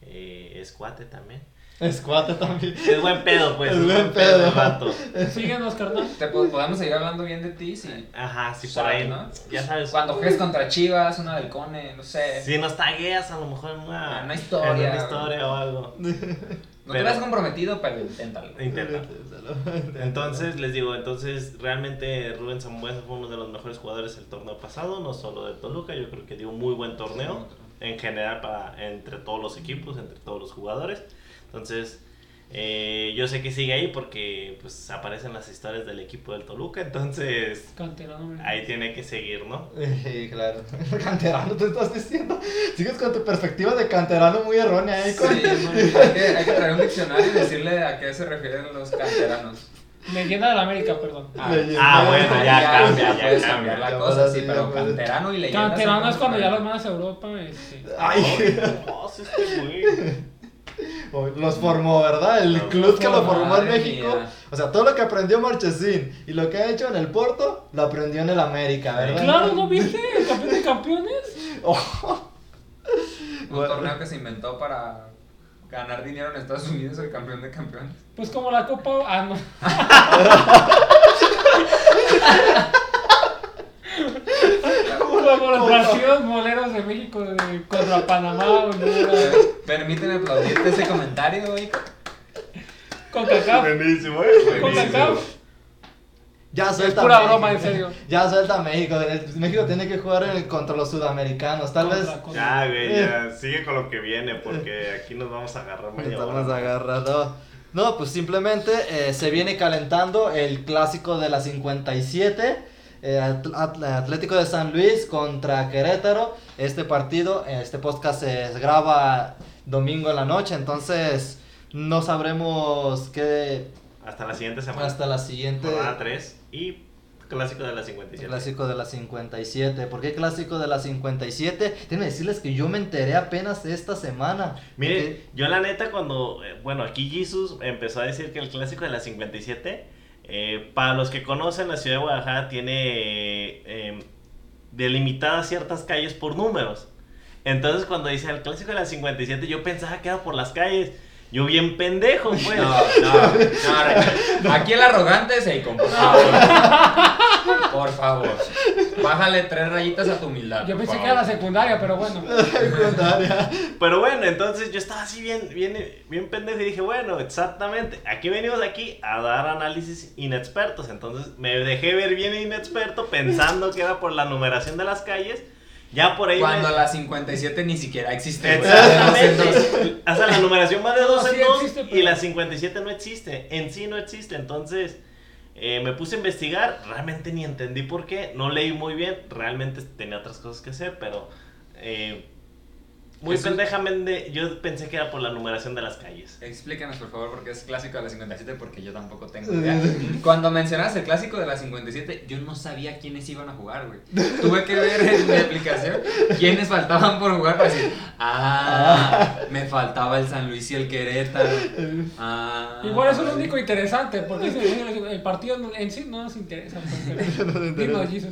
eh, es cuate también. Es cuate también. Es buen pedo, pues. Es Es, buen pedo, pedo. el vato. Síguenos, carnal. Te po- podemos seguir hablando bien de ti si Ajá, sí, por ahí, ¿no? Ya sabes. cuando juegues contra Chivas, una del Cone, no sé. Si nos tagueas a lo mejor en una, Una historia. en una historia o algo. no te pero- veas comprometido, pero inténtalo. Intenta. Entonces, les digo, entonces realmente Rubén Zambuesa fue uno de los mejores jugadores del torneo pasado, no solo de Toluca, yo creo que dio un muy buen torneo en general para entre todos los equipos, entre todos los jugadores. Entonces, eh, yo sé que sigue ahí porque pues aparecen las historias del equipo del Toluca, entonces Canterano. ahí tiene que seguir, ¿no? Sí, claro. Canterano, te estás diciendo. Sigues con tu perspectiva de canterano muy errónea ahí. Sí, con- hay, que, hay que traer un diccionario y decirle a qué se refieren los canteranos. Leyenda del América, perdón. Ah. Ah, bueno, ya cambia, ya puedes cambia. cambiar la Ya cosa, sí, pero ya canterano y leyenda. Canterano es cuando ya los mandas a Europa. Este. Ay, sí, este güey. Los formó, ¿verdad? El club que lo formó, en México. mía. O sea, todo lo que aprendió Marchesín y lo que ha hecho en el Porto, lo aprendió en el América, ¿verdad? Claro, ¿no viste? El campeón de campeones. Oh, Un Bueno. torneo que se inventó para ganar dinero en Estados Unidos, el campeón de campeones. Pues como la Copa. Ah, no. Partidos moleros de México de- contra Panamá, Honduras, Permíteme aplaudirte ese comentario, hijo. con Cacao. Buenísimo, eh. Con. Cacao. Ya Es suelta pura México. broma, en serio. Ya suelta México. El- México tiene que jugar en- contra los sudamericanos. Tal vez Contra- contra- Ya, güey, ya. Sigue con lo que viene, porque aquí nos vamos a agarrar media estamos hora. agarrando. No, pues simplemente eh, se viene calentando el clásico de la 57. Eh, Atl- Atl- Atlético de San Luis contra Querétaro. Este partido, este podcast se graba domingo en la noche, entonces no sabremos qué Hasta la siguiente semana. hasta la siguiente. Jornada 3 y clásico de la 57. Clásico de la 57. ¿Por qué clásico de la 57? Déjenme decirles que yo me enteré apenas esta semana. Mire, yo la neta cuando, eh, bueno, aquí Jesus empezó a decir que el clásico de la 57, eh, para los que conocen, la ciudad de Guadalajara tiene eh, eh, delimitadas ciertas calles por números. Entonces cuando dice el clásico de la 57, yo pensaba que era por las calles. Yo bien pendejo, pues. No, no, no. Aquí el arrogante es Eikon, por favor. Bájale tres rayitas a tu humildad. Yo pensé que era la secundaria, pero bueno. Secundaria. Pero bueno, entonces yo estaba así bien, bien, bien pendejo y dije, bueno, exactamente, aquí venimos aquí a dar análisis inexpertos. Entonces me dejé ver bien inexperto pensando que era por la numeración de las calles. Ya por ahí... Cuando me- la 57 ni siquiera existe. Exactamente. Hasta la numeración va de No, 2 sí en 2 existe, y pero- la 57 no existe. En sí no existe. Entonces eh, me puse a investigar. Realmente ni entendí por qué. No leí muy bien. Realmente tenía otras cosas que hacer, pero... eh, muy Eso- pendejamente yo pensé que era por la numeración de las calles. Explícanos, por favor, porque es clásico de la 57, porque yo tampoco tengo idea. Cuando mencionas el clásico de la 57, yo no sabía quiénes iban a jugar, güey. Tuve que ver en mi aplicación quiénes faltaban por jugar para decir, ah, me faltaba el San Luis y el Querétaro. Ah, Igual eso es lo único interesante, porque el partido en sí no nos interesa. pues.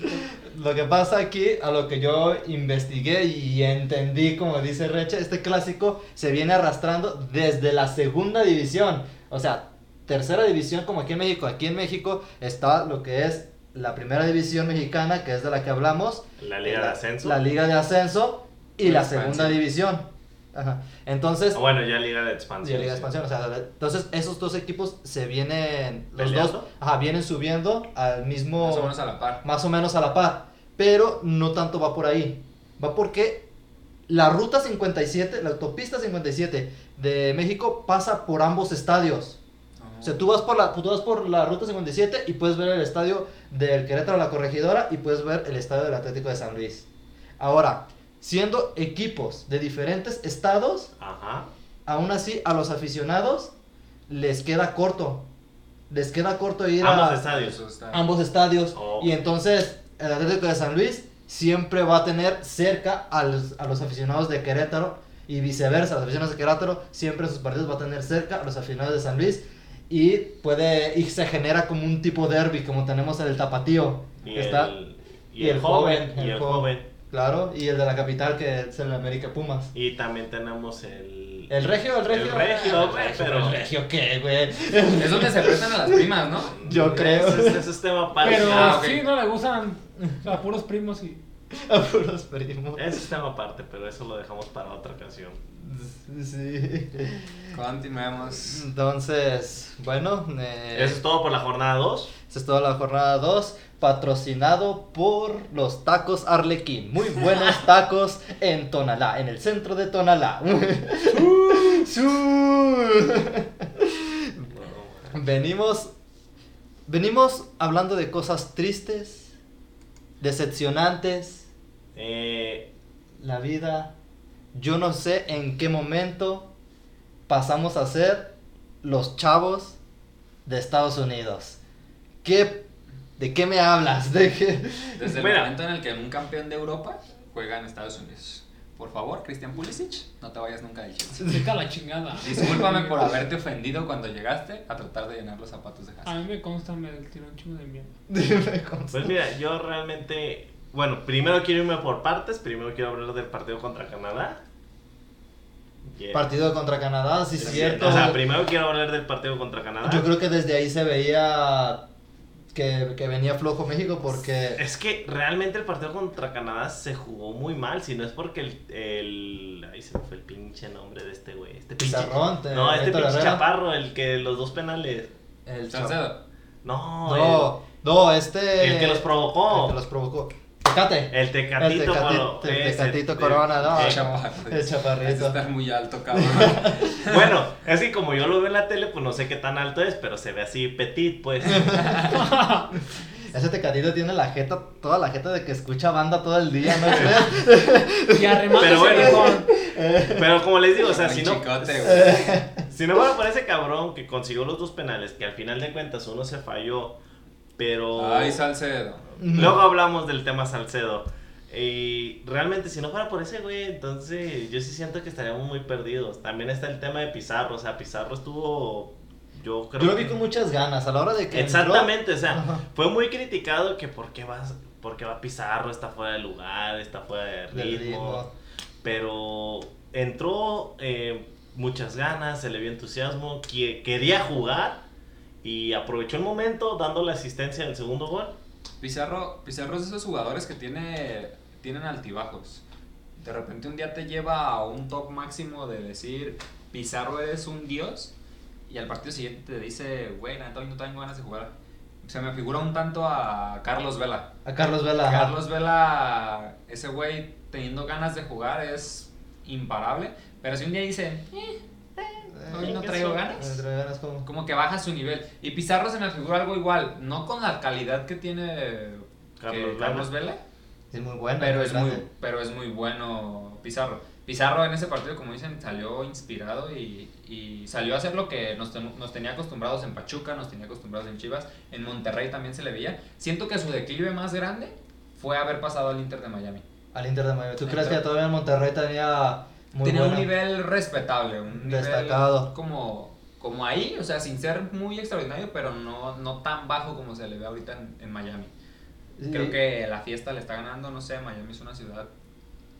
Lo que pasa aquí, a lo que yo investigué y entendí, como dice Recha, este clásico se viene arrastrando desde la segunda división. O sea, tercera división como aquí en México. Aquí en México está lo que es la primera división mexicana, que es de la que hablamos. La Liga de Ascenso. La Liga de Ascenso y la segunda división. Ajá. Entonces, Ah, Bueno, ya Liga de Expansión. la Liga de sí. Expansión, o sea, entonces esos dos equipos se vienen, los ¿Peleando? dos, ajá, vienen subiendo al mismo, Más o menos a la par. más o menos a la par, pero no tanto va por ahí, va porque la ruta 57, la autopista 57 de México pasa por ambos estadios. O sea, tú vas por la, tú vas por la ruta 57 y puedes ver el estadio del Querétaro La Corregidora y puedes ver el estadio del Atlético de San Luis. Ahora, siendo equipos de diferentes estados, Ajá. aún así a los aficionados les queda corto. Les queda corto ir Ambos a estadios. Ambos estadios. Oh. Y entonces el Atlético de San Luis siempre va a tener cerca a los, a los aficionados de Querétaro y viceversa. Los aficionados de Querétaro siempre en sus partidos va a tener cerca a los aficionados de San Luis. Y puede y se genera como un tipo derby como tenemos en el Tapatío. Y, que está, el, y el joven. Y el joven. Claro, y el de la capital que es el América Pumas. Y también tenemos el. El regio, el regio. El regio, Ah, güey, el regio, pero- ¿El regio qué, güey? Es donde se prestan a las primas, ¿no? Yo creo. Ese, es tema aparte. Pero Ah, sí, no le gustan a puros primos y. A puros primos. Ese es tema aparte, pero eso lo dejamos para otra ocasión. Sí. Continuemos. Entonces, bueno, eh, Eso es todo por la jornada 2. esa es toda la jornada 2, patrocinado por los tacos Arlequín. Muy buenos tacos en Tonalá, en el centro de Tonalá. Su. venimos, venimos hablando de cosas tristes, decepcionantes, Eh, la vida. Yo no sé en qué momento pasamos a ser los chavos de Estados Unidos. ¿Qué, ¿De qué me hablas? ¿De qué? Desde el Mira. momento en el que un campeón de Europa juega en Estados Unidos. Por favor, Christian Pulisic, no te vayas nunca del Chelsea. Vete a la chingada. Discúlpame por haberte ofendido cuando llegaste a tratar de llenar los zapatos de A Hazard. mí me consta, me tiró un chingo de mierda. Dime cómo pues mira, yo realmente. Bueno, primero quiero irme por partes. Primero quiero hablar del partido contra Canadá. Yeah. Partido contra Canadá, sí, Sí, cierto. O sea, primero quiero hablar del partido contra Canadá. Yo creo que desde ahí se veía que, que venía flojo México porque... Es que realmente el partido contra Canadá se jugó muy mal. Si no es porque el. el ahí se me fue el pinche nombre de este güey. Este pinche. Pizarrón, te- No, este Héctor pinche chaparro, el que los dos penales. El Salcedo. No, No, No, este. El que los provocó. El que los provocó. Tecate. El Tecatito, El Tecatito Corona, no, el- chavo. El chaparrito. estar muy alto, cabrón. Bueno, es que como yo lo veo en la tele, pues no sé qué tan alto es, pero se ve así petit, pues. Ese Tecatito tiene la jeta, toda la jeta de que escucha banda todo el día, ¿no? Y arremate Pero bueno. Pero como les digo, o sea, si no, chicote, si no fuera por ese cabrón que consiguió los dos penales, que al final de cuentas uno se falló, pero... Ay, Salcedo. Luego hablamos del tema Salcedo. Y realmente, si no fuera por ese güey, entonces yo sí siento que estaríamos muy perdidos. También está el tema de Pizarro. O sea, Pizarro estuvo. Yo creo Yo lo vi que- con muchas ganas. A la hora de que. entró- Exactamente, o sea, Ajá. fue muy criticado que por qué, vas, por qué va Pizarro, está fuera de lugar, está fuera de ritmo. Ritmo. Pero entró eh, muchas ganas, se le vio entusiasmo, que- quería jugar y aprovechó el momento dando la asistencia del segundo gol. Pizarro, Pizarro es de esos jugadores que tiene, tienen altibajos. De repente un día te lleva a un top máximo de decir, Pizarro eres un dios, y al partido siguiente te dice, güey, neta, no tengo ganas de jugar. Se me figura un tanto a Carlos Vela. A Carlos Vela. ajá. Carlos Vela, ese güey teniendo ganas de jugar es imparable, pero si un día dice, "Eh, hoy no traigo ganas, Entre ganas como. como que baja su nivel. Y Pizarro se me figura algo igual, no con la calidad que tiene Carlos que Vela. Carlos Vela, Es muy bueno. pero es muy, pero es muy bueno Pizarro. Pizarro en ese partido, como dicen, salió inspirado y, y salió a hacer lo que nos, ten- nos tenía acostumbrados en Pachuca, nos tenía acostumbrados en Chivas, en Monterrey también se le veía. Siento que su declive más grande fue haber pasado al Inter de Miami. Al Inter de Miami. ¿Tú Entonces- crees que todavía en Monterrey tenía. Muy tenía buena- un nivel respetable, un nivel como, como ahí, o sea, sin ser muy extraordinario, pero no, no tan bajo como se le ve ahorita en, en Miami. Sí. Creo que la fiesta le está ganando, no sé, Miami es una ciudad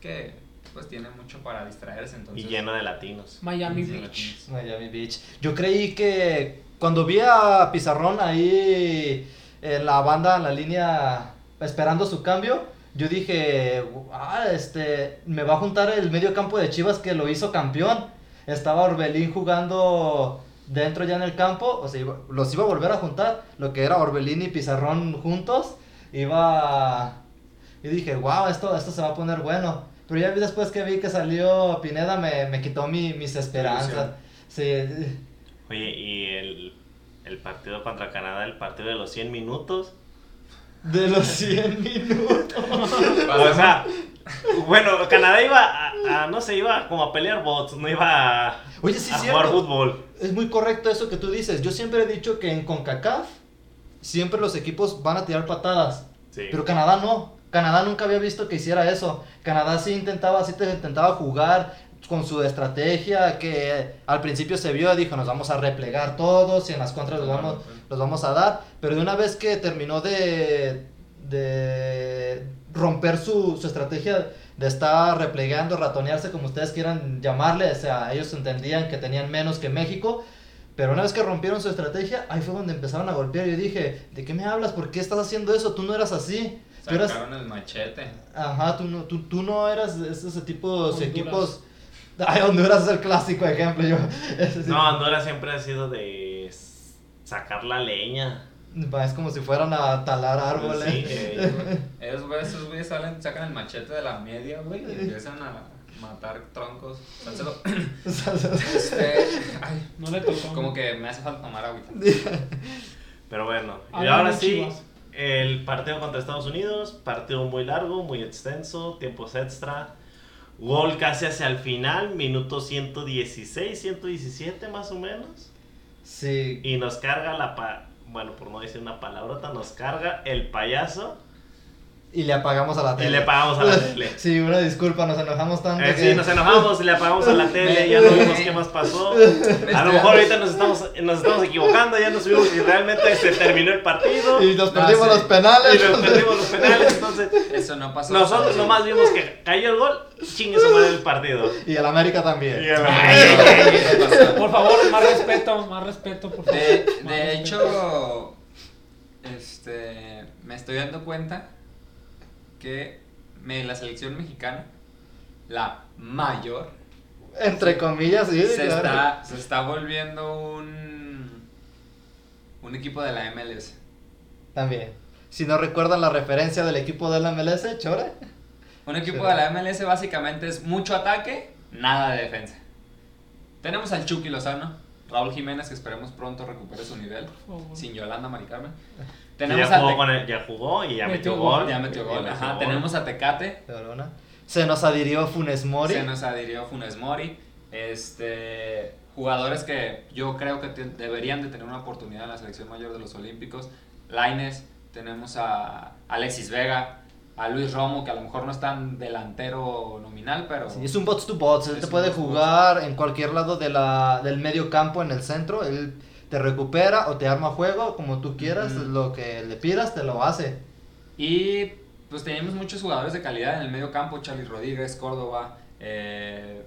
que pues tiene mucho para distraerse, entonces... Y lleno de latinos. Miami Sí, Beach. latinos. Miami Beach. Yo creí que cuando vi a Pizarrón ahí en la banda, en la línea, esperando su cambio, yo dije, ah, este, me va a juntar el medio campo de Chivas que lo hizo campeón. Estaba Orbelín jugando dentro ya en el campo, o sea, iba- los iba a volver a juntar, lo que era Orbelín y Pizarrón juntos, iba... Y dije, wow, esto, esto se va a poner bueno. Pero ya después que vi que salió Pineda, me, me quitó mi- mis esperanzas. Sí, Oye, y el, el partido contra Canadá, el partido de los 100 minutos. De los 100 minutos. O sea, bueno, Canadá iba a, a- no sé, iba como a pelear bots, no iba a, Oye, sí, a cierto. jugar fútbol. Es muy correcto eso que tú dices. Yo siempre he dicho que en CONCACAF siempre los equipos van a tirar patadas. Sí. Pero Canadá no. Canadá nunca había visto que hiciera eso. Canadá sí intentaba, sí te intentaba jugar con su estrategia que al principio se vio, dijo, nos vamos a replegar todos y en las contras los vamos, los vamos a dar. Pero de una vez que terminó de, de romper su, su estrategia de estar replegando, ratonearse, como ustedes quieran llamarle, o sea, ellos entendían que tenían menos que México. Pero una vez que rompieron su estrategia, ahí fue donde empezaron a golpear. Yo dije, ¿de qué me hablas? ¿Por qué estás haciendo eso? Tú no eras así. Tú eras, Sacaron el machete. Ajá, tú no, tú, tú no eras ese, tipo de Honduras. equipos. Ay, Honduras es el clásico ejemplo. Yo. No, Honduras siempre ha sido de sacar la leña. Va, Es como si fueran a talar árboles. Sí, eh, Esos güeyes, esos güeyes salen, sacan el machete de la media, güey, y empiezan a matar troncos. Salcedo. Este, ay, No le tocó. como que me hace falta tomar agüita. Pero bueno, y ahora sí, Chivas. el partido contra Estados Unidos, partido muy largo, muy extenso, tiempos extra. Gol casi hacia el final, minuto 116, 117 más o menos. Sí. Y nos carga la pa bueno, por no decir una palabrota, nos carga el payaso Y le apagamos a la y tele. le pagamos a la tele. Sí, una disculpa, nos enojamos tanto. Eh, que- sí, nos enojamos y le apagamos a la tele, ya no vimos qué más pasó. A lo mejor ahorita nos estamos, nos estamos equivocando, ya no subimos si realmente se terminó el partido Y nos No, perdimos sí. los penales. y nos perdimos los penales, entonces Eso no pasó. nosotros nomás vimos que cayó el gol, chingue su madre el partido. Y el América también. Y. Por favor, más respeto, más respeto, por favor. De, de respeto. hecho, este, me estoy dando cuenta que me, la selección mexicana, la mayor, Entre comillas, sí. se, claro. está, se está volviendo un, un equipo de la MLS. También. Si no recuerdan la referencia del equipo de la MLS, Chore. Un equipo de la MLS básicamente es mucho ataque, nada de defensa. Tenemos al Chucky Lozano, Raúl Jiménez, que esperemos pronto recupere su nivel, sin Yolanda Maricarmen. Tenemos ya, a jugó Te- con el- ya jugó y ya Metió metió gol. ya metió gol, Ya ajá. gol. Tenemos a Tecate. Se nos adhirió Funes Mori. se nos adhirió Funes Mori. Este, jugadores que yo creo que te- deberían de tener una oportunidad en la selección mayor de los Olímpicos. Laines, tenemos a Alexis Vega, a Luis Romo, que a lo mejor no es tan delantero nominal, pero... Sí, es un bots to bots, él te puede bots jugar en cualquier lado de la, del medio campo en el centro, él te recupera o te arma juego como tú quieras, Ujú. lo que le pidas te lo hace. Y pues teníamos muchos jugadores de calidad en el medio campo, Charlie Rodríguez, Córdoba, eh,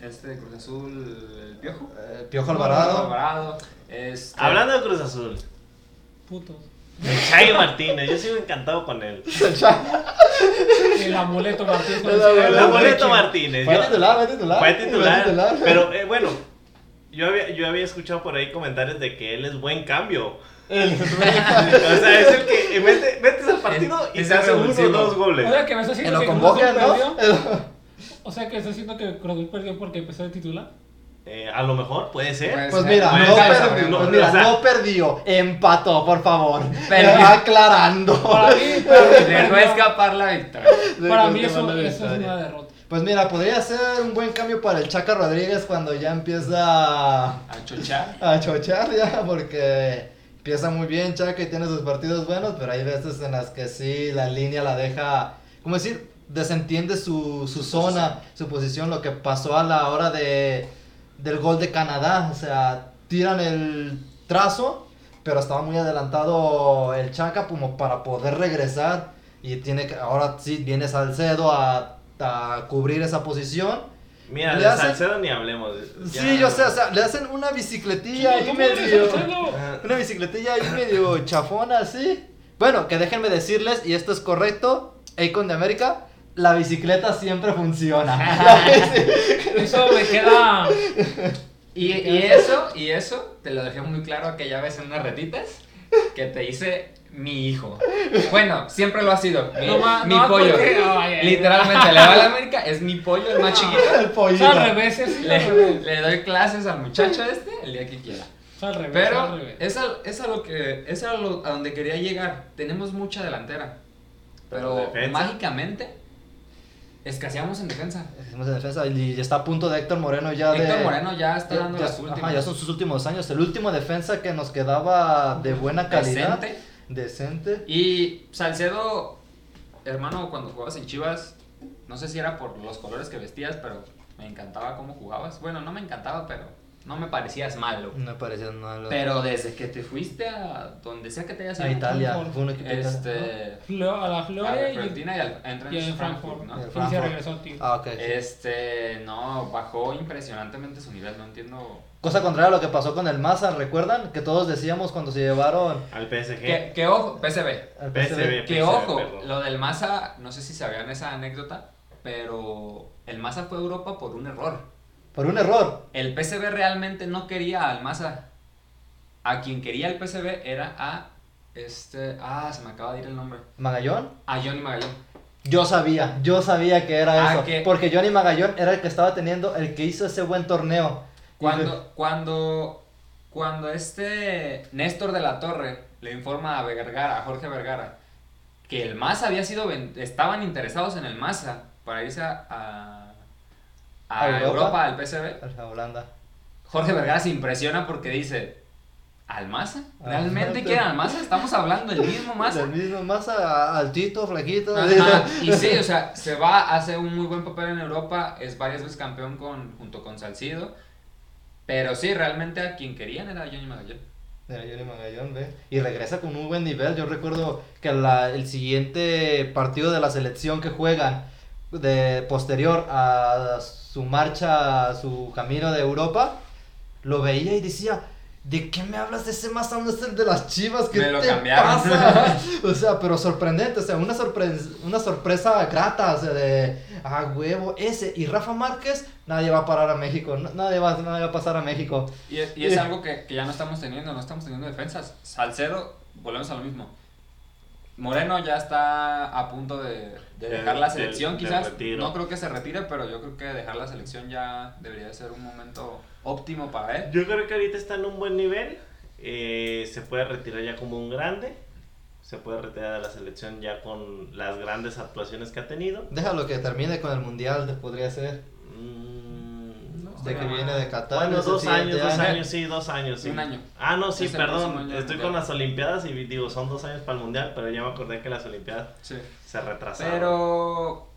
este de Cruz Azul, el Piojo. Eh, Piojo Alvarado, Alvarado, este- Hablando de Cruz Azul, Putos. el Chayo Martínez, yo sigo encantado con él. El amuleto Martínez. El amuleto. El abuelito Martínez. fue titular, fue titular. Fue titular. Pero eh, bueno, yo había, yo había escuchado por ahí comentarios de que él es buen cambio. o sea, es el que mete, metes al partido y el hace uno o dos goles. O sea, que me está haciendo lo que convoquen, Azul ¿no? perdió. O sea, que está haciendo que Cruz Azul perdió porque empezó de titular. Eh, a lo mejor puede ser. Pues, mira, no, lo perdió, pues mira, O sea- no perdió, empató, por favor. Perdió. Aclarando. Para mí, para mí, escapar la victoria. Para mí eso, eso es una derrota. Pues mira, podría ser un buen cambio para el Chaca Rodríguez cuando ya empieza a, A chochar. a chochar ya, porque empieza muy bien Chaca y tiene sus partidos buenos, pero hay veces en las que sí la línea la deja, ¿cómo decir? Desentiende su, su zona, su posición, lo que pasó a la hora de, del gol de Canadá, o sea, tiran el trazo, pero estaba muy adelantado el Chaca como para poder regresar y tiene que, ahora sí viene Salcedo a, a cubrir esa posición. Mira, Le de hacen- Salcedo ni hablemos. ya- Sí, yo sé, o sea, le hacen una bicicletilla ahí ¿Cómo eres, medio... Una bicicletilla ahí medio chafona así. Bueno, que déjenme decirles, y esto es correcto, Akon de América, la bicicleta siempre funciona. Eso me queda. Y, y eso, y eso, te lo dejé muy claro aquella vez en unas retitas, que te hice mi hijo. Bueno, siempre lo ha sido, mi, No mi no, pollo. porque- Literalmente, le va a la América, es mi pollo, el más chiquito. el Es pollito. al revés, es Le, revés. le doy clases al muchacho este el día que quiera. Al revés. es al Pero revés. es a, es a lo que es a, lo, a donde quería llegar. Tenemos mucha delantera. Pero Pero mágicamente escaseamos en defensa. Estamos en defensa y está a punto de Héctor Moreno ya de... Héctor Moreno ya está dando ya- las últimas. ajá, ya son sus últimos años. El último defensa que nos quedaba de buena calidad. Decente. Decente. Y Salcedo, hermano, cuando jugabas en Chivas, no sé si era por los colores que vestías, pero me encantaba cómo jugabas. Bueno, no me encantaba, pero no me parecías malo. No me parecía nada. Pero desde que te fuiste a donde sea que te hayas a ido, Italia. Frankfurt. Fue un equipo este, a la a Flore la y, y al entra y en Frankfurt. ¿no? Y se Frankfurt. regresó al Tigre. Ah, ok. Este, no, bajó impresionantemente su nivel, no entiendo. Cosa contraria a lo que pasó con el Maza, ¿recuerdan? Que todos decíamos cuando se llevaron Al PSG. Que, que ojo, PSV. al PSV. Que ojo, perdón. lo del Massa, no sé si sabían esa anécdota, pero el Massa fue a Europa por un error. Por un error. El PSV realmente no quería al Massa. A quien quería el PSV era a este, ah, se me acaba de ir el nombre. ¿Magallón? A Johnny Magallón. Yo sabía, yo sabía que era Ah, eso. que- Porque Johnny Magallón era el que estaba teniendo, el que hizo ese buen torneo. Y Cuando, cuando, cuando este Néstor de la Torre le informa a Vergara, a Jorge Vergara, que el Massa había sido, estaban interesados en el Massa para irse a, a, a ¿A Europa? Al PSV, a Holanda. Jorge Vergara se impresiona porque dice, ¿al Massa? Ah, ¿Realmente sí. quieren al Massa? Estamos hablando del mismo Massa. El mismo Maza, altito, flaquito. Ajá, Y sí, o sea, se va, hace un muy buen papel en Europa, es varias veces campeón con, junto con Salcido, pero sí, realmente a quien querían era Johnny Magallón. Mira, Johnny Magallón, ve. Y regresa con un buen nivel. Yo recuerdo que la- el siguiente partido de la selección que juegan, de posterior a su marcha, su camino de Europa, lo veía y decía. ¿De qué me hablas de ese no es el de las chivas? ¿Qué Me lo te cambiaron. pasa? o sea, pero sorprendente, o sea, una, sorpre- una sorpresa grata, o sea, de, ah, huevo, ese. Y Rafa Márquez, nadie va a parar a México, nadie va, nadie va a pasar a México. Y, es- y es algo que, que ya no estamos teniendo, no estamos teniendo defensas. Salcedo, volvemos a lo mismo. Moreno ya está a punto de, de dejar De- la selección, del quizás. No creo que se retire, pero yo creo que dejar la selección ya debería ser un momento óptimo para él. Yo creo que ahorita está en un buen nivel. eh, se puede retirar ya como un grande. Se puede retirar de la selección ya con las grandes actuaciones que ha tenido. Déjalo que termine con el mundial, podría ser. Mm, De que viene de Qatar. Bueno, dos años, dos año. años, sí, dos años, sí. Un año. Ah, no, sí, perdón. Estoy con las Olimpiadas y digo, son dos años para el Mundial, pero ya me acordé que las Olimpiadas Sí. se retrasaron. Pero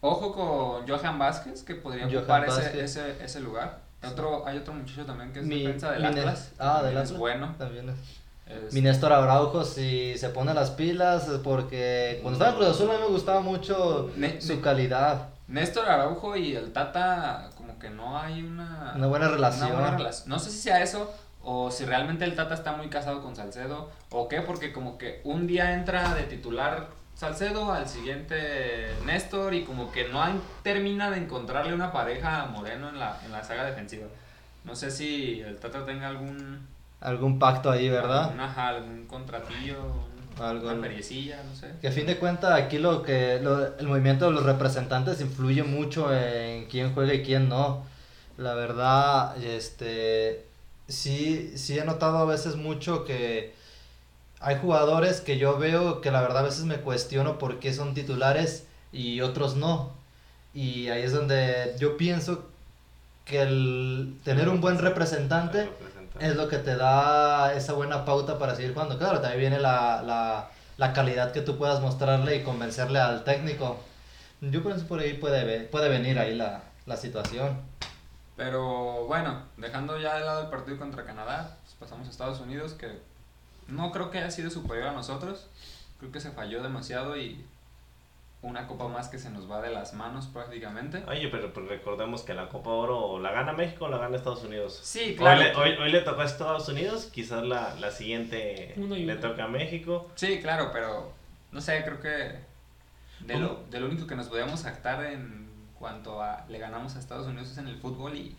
ojo con Johan Vázquez, que podría Johan ocupar ese, ese, ese lugar. Otro, hay otro muchacho también que es Mi- defensa del Atlas. Ah, del Atlas. Es bueno. También es. Es- Mi Néstor Araujo, si se pone las pilas, es porque cuando estaba en Cruz Azul a mí me gustaba mucho Ne- su calidad. Néstor Araujo y el Tata, como que no hay una, Una buena relación. una buena relación. No sé si sea eso o si realmente el Tata está muy casado con Salcedo o qué, porque como que un día entra de titular Salcedo, al siguiente Néstor y como que no hay- termina de encontrarle una pareja a Moreno en la, en la saga defensiva. No sé si el Tata tenga algún, Algún pacto ahí, ¿verdad? algún, ajá, algún contratillo, Algo- una periecilla, no sé. Que a fin de cuentas aquí lo que lo- el movimiento de los representantes influye mucho en quién juega y quién no. La verdad, este sí, sí he notado a veces mucho que hay jugadores que yo veo que la verdad a veces me cuestiono por qué son titulares y otros no. Y ahí es donde yo pienso que el tener un buen representante Representante. Es lo que te da esa buena pauta para seguir jugando. Claro, también viene la, la, la calidad que tú puedas mostrarle y convencerle al técnico. Yo pienso por ahí puede, puede venir ahí la, la situación. Pero bueno, dejando ya de lado el partido contra Canadá, pues pasamos a Estados Unidos, que no creo que haya sido superior a nosotros. Creo que se falló demasiado y una copa más que se nos va de las manos prácticamente. Oye, pero pues recordemos que la Copa Oro la gana México o la gana Estados Unidos. Sí, claro. Hoy, le, hoy, hoy le tocó a Estados Unidos, quizás la, la siguiente Uno le toca a México. Sí, claro, pero no sé, creo que de lo, de lo único que nos podíamos jactar en cuanto a le ganamos a Estados Unidos es en el fútbol y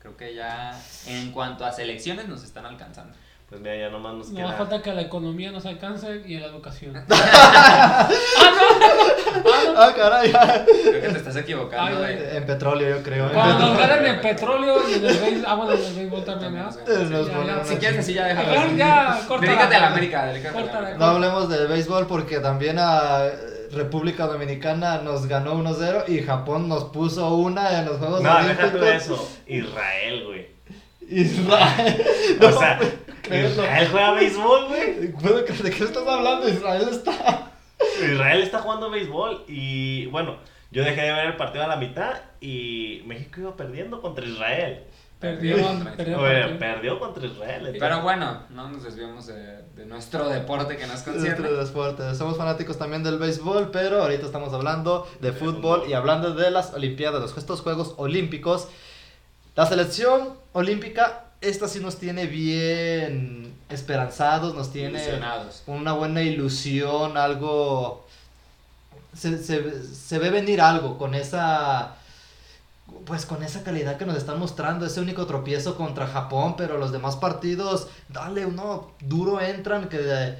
creo que ya en cuanto a selecciones nos están alcanzando. Pues mira, ya nomás nos No queda. falta que la economía nos alcance y la educación. Ah, caray. Creo que te estás equivocando. Ay, En petróleo, yo creo. Cuando nos ganan en petróleo y en el béisbol, ah, bueno, en el béisbol también, ¿verdad? Eh, Si quieres, así ya déjalo. Ya, corta Dedícate a la América. No hablemos del béisbol porque también a República Dominicana nos ganó 1-0 y Japón nos puso una en los Juegos No, deja tú Olímpicos. eso. Israel, güey. Israel. O sea. Israel juega béisbol, güey. ¿De qué estás hablando? Israel está. Israel está jugando béisbol y bueno, yo dejé de ver el partido a la mitad y México iba perdiendo contra Israel. Perdieron. Oye, partido. perdió contra Israel. entonces- Pero bueno, no nos desviamos de, de nuestro deporte que nos concierne. Nuestro deporte. Somos fanáticos también del béisbol, pero ahorita estamos hablando de De fútbol fútbol. y hablando de las Olimpiadas, los estos Juegos Olímpicos. La selección olímpica, esta sí nos tiene bien esperanzados, nos tiene una buena ilusión, algo... Se, se, se ve venir algo con esa... Pues con esa calidad que nos están mostrando, ese único tropiezo contra Japón, pero los demás partidos, dale uno, duro entran, que de-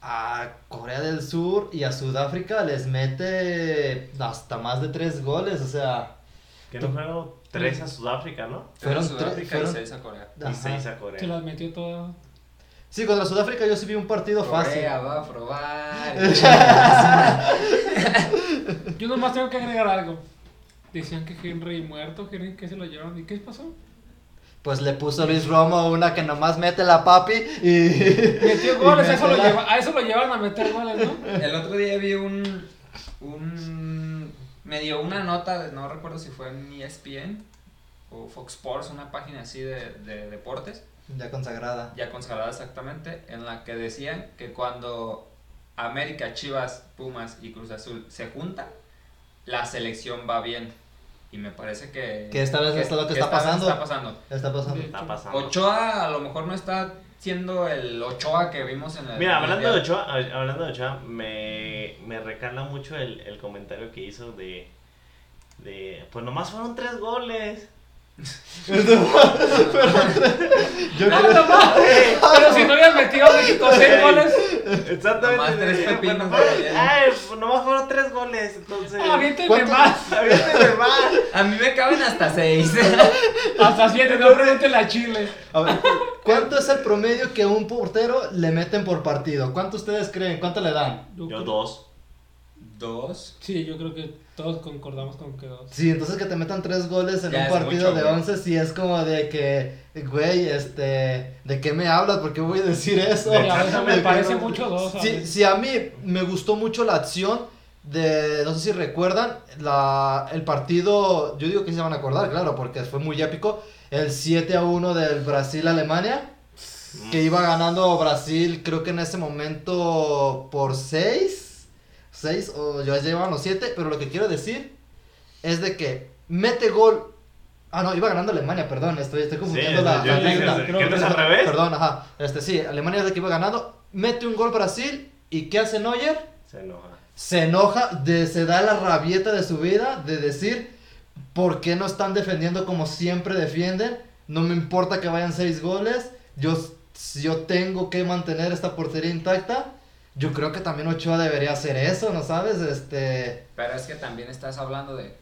a Corea del Sur y a Sudáfrica les mete hasta más de tres goles, o sea, Que no tres a Sudáfrica, ¿no? Fueron tre- Sudáfrica fueron- y seis a Corea. Y seis a Se Corea. las metió todas. sí, contra Sudáfrica yo sí vi un partido fácil. Corea va a probar. Yo nomás tengo que agregar algo. Decían que Henry muerto, Henry que se lo llevaron. ¿Y qué pasó? Pues le puso Luis Romo una que nomás mete la papi y... Metió goles, y a eso, lo lleva- a eso lo llevaron a meter goles, ¿no? El otro día vi un, un me dio una nota, de- no recuerdo si fue en ESPN o Fox Sports, una página así de, de deportes, Ya consagrada. ya consagrada exactamente, en la que decían que cuando América, Chivas, Pumas y Cruz Azul se juntan, la selección va bien. Y me parece que... Que esta vez esto es lo que está pasando. está pasando. Está pasando. Está pasando. Ochoa a lo mejor no está siendo el Ochoa que vimos en el... Mira, hablando de. Ochoa, hablando de Ochoa, me, me recala mucho el, el comentario que hizo de, de, pues nomás fueron tres goles. Yo Ah, creo- no mames. Pero si no habían metido a México seis goles. Exactamente. Nomás tres Bueno, pepinos pues. Ay, nomás fueron tres goles, entonces. Más. Aviéntenme más. A mí me caben hasta seis. Hasta siete, no pregúntele a Chile. A ver, ¿cuánto es el promedio que un portero le meten por partido? ¿Cuánto ustedes creen? ¿Cuánto le dan? Yo dos. Dos. Sí, yo creo que todos concordamos con que dos. Sí, entonces que te metan tres goles en Ya un partido mucho, de güey. 11, sí es como de que, güey, este, ¿de qué me hablas? ¿Por qué voy a decir eso? A veces me parece no- mucho dos. Sí, sí, a mí me gustó mucho la acción de, no sé si recuerdan, la, el partido, yo digo que se van a acordar, claro, porque fue muy épico, el 7 a 1 del Brasil-Alemania, que iba ganando Brasil, creo que en ese momento por 6, 6 o ya llevaban los 7, pero lo que quiero decir es de que mete gol. Ah, no, iba ganando Alemania, perdón, estoy, estoy confundiendo Sí, la, yo la anécdota. ¿qué no es al revés? Perdón, ajá. Este sí, Alemania es la que iba ganando, mete un gol Brasil y ¿qué hace Neuer? Se enoja. Se enoja, de, se da la rabieta de su vida de decir por qué no están defendiendo como siempre defienden. No me importa que vayan seis goles. Yo, yo tengo que mantener esta portería intacta. Yo creo que también Ochoa debería hacer eso, ¿no sabes? Este. Pero es que también estás hablando de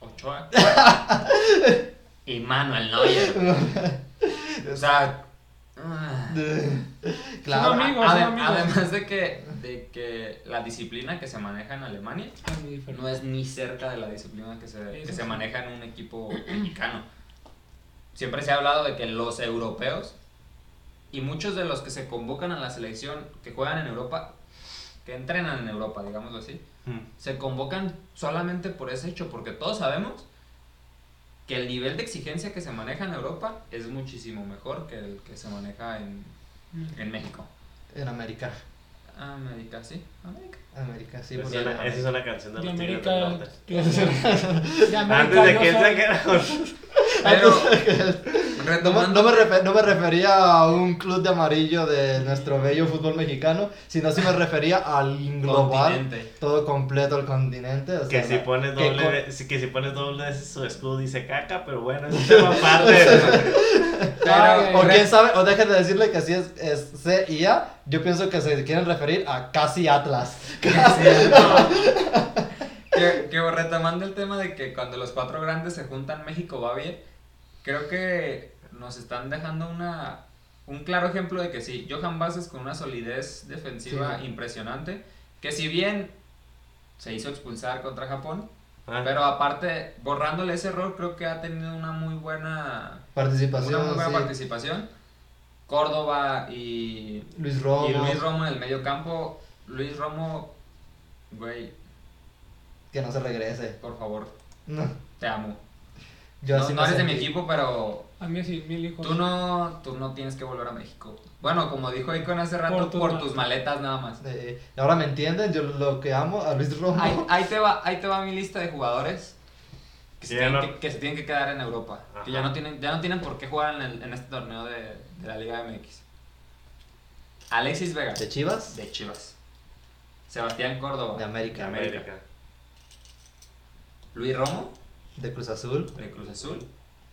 Ochoa y Manuel Neuer. O sea, ah. Claro. Son amigos, Ade- son amigos. además de que, de que la disciplina que se maneja en Alemania no es ni cerca de la disciplina que se, que se maneja en un equipo mexicano. Siempre se ha hablado de que los europeos y muchos de los que se convocan a la selección que juegan en Europa, que entrenan en Europa, digámoslo así, Mm. se convocan solamente por ese hecho, porque todos sabemos que el nivel de exigencia que se maneja en Europa es muchísimo mejor que el que se maneja en, en México. En América. América, sí, América. América, sí. Esa porque- esa es una canción de De los Tigres América. del Norte. soy- de América, Antes de que él soy- sacara Pero, No, no me refer- no me refería a un club de amarillo de nuestro bello fútbol mexicano, sino sí me refería al global, continente. todo completo el continente. o Que si pones que doble, que si pones doble veces su escudo dice caca, pero bueno, es un tema aparte. Pero, O quién sabe, o dejen de decirle que si es, es C y A, yo pienso que se quieren referir a casi Atlas. Que, que retomando el tema de que cuando los cuatro grandes se juntan, México va bien. Creo que nos están dejando una, un claro ejemplo de que sí, Johan Vázquez con una solidez defensiva Sí. impresionante, que si bien se hizo expulsar contra Japón, Ah, pero aparte, borrándole ese error, creo que ha tenido una muy buena, Participación, una muy buena sí. participación. Córdoba y, Luis Romo. y Luis Romo en el medio campo. Luis Romo, güey, Que no se regrese. por favor, No, te amo. yo no no eres de mi equipo, pero A mí sí, mil hijos. tú no, tú no tienes que volver a México. Bueno, como dijo ahí con hace rato, Por por, tus maletas nada más. Eh, ahora me entienden, yo lo que amo a Luis Romo. Ahí, ahí te va, ahí te va mi lista de jugadores que, se tienen, no- que, que se tienen que quedar en Europa. Ajá. Que ya no tienen, ya no tienen por qué jugar en, el- en este torneo de, de la Liga MX. Alexis Vega, ¿De Chivas? de Chivas. Sebastián Córdoba, De de América. América. Luis Romo, De Cruz Azul. de Cruz Azul.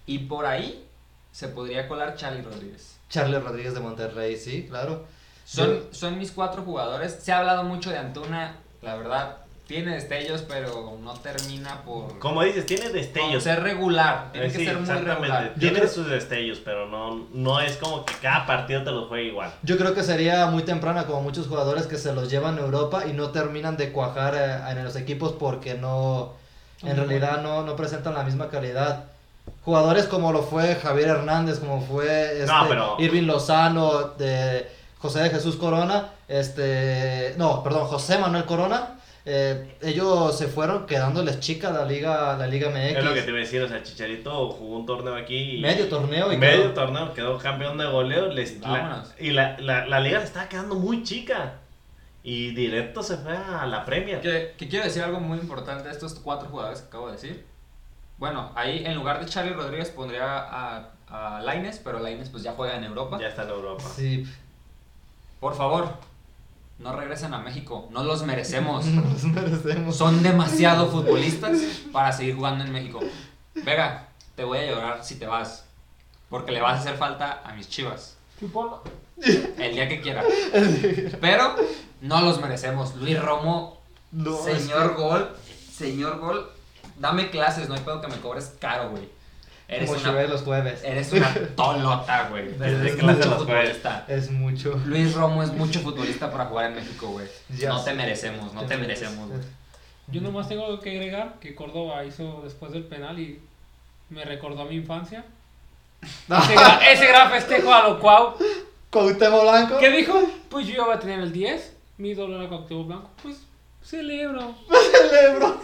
Y por ahí se podría colar Charlie Rodríguez. Charlie Rodríguez de Monterrey, sí, claro. Son, son mis cuatro jugadores. Se ha hablado mucho de Antuna, la verdad. Tiene destellos, pero no termina por, Como dices, tiene por destellos. ser regular. Tiene Eh, que sí, ser muy regular. Tiene creo- sus destellos, pero no, no es como que cada partido te lo juegue igual. Yo creo que sería muy temprana como muchos jugadores que se los llevan a Europa y no terminan de cuajar eh, en los equipos porque no, en realidad no, no presentan la misma calidad. Jugadores como lo fue Javier Hernández, como fue este, No, pero- Irving Lozano, de José de Jesús Corona, este, no, perdón, José Manuel Corona, eh, ellos se fueron quedándoles chica la liga, la liga MX. Es lo que te iba a decir, o sea, Chicharito jugó un torneo aquí y... Medio torneo y medio quedó- torneo, quedó campeón de goleo. les- la- Vámonos. y la, la, la liga le estaba quedando muy chica. Y directo se fue a la Premier. Que, que quiero decir algo muy importante de estos cuatro jugadores que acabo de decir. Bueno, ahí en lugar de Charlie Rodríguez pondría a, a Laines, pero Laines pues ya juega en Europa. Ya está en Europa. Sí, Por favor, no regresen a México. No los merecemos. nos merecemos. Son demasiado futbolistas para seguir jugando en México. Vega, te voy a llorar si te vas. Porque le vas a hacer falta a mis chivas. El día que quiera. Pero no los merecemos. Luis Romo, No, señor es que- gol, señor gol, dame clases, no hay pedo que me cobres caro, güey. Eres Como una, los jueves. eres una tolota, güey. Desde que mucho los jueves. futbolista. Es mucho. Luis Romo es mucho futbolista para jugar en México, güey. No sé. te merecemos, no te merecemos, güey. Yo nomás tengo que agregar que Córdoba hizo después del penal y me recordó a mi infancia. Ese, gra- ese gran festejo a lo cual, Cuauhtémoc Blanco. ¿qué dijo? Pues yo iba a tener el 10, mi ídolo era Cuauhtémoc Blanco. Pues celebro. Celebro.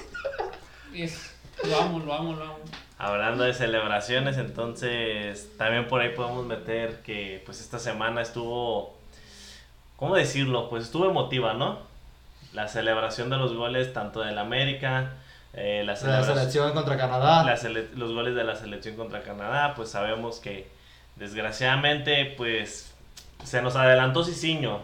Y es, lo amo, lo amo, lo amo. Hablando de celebraciones, entonces también por ahí podemos meter que pues esta semana estuvo, ¿cómo decirlo? Pues estuvo emotiva, ¿no? La celebración de los goles tanto del América, eh, la La celebración, selección contra Canadá. la sele- los goles de la selección contra Canadá, pues sabemos que desgraciadamente pues se nos adelantó Cicinho,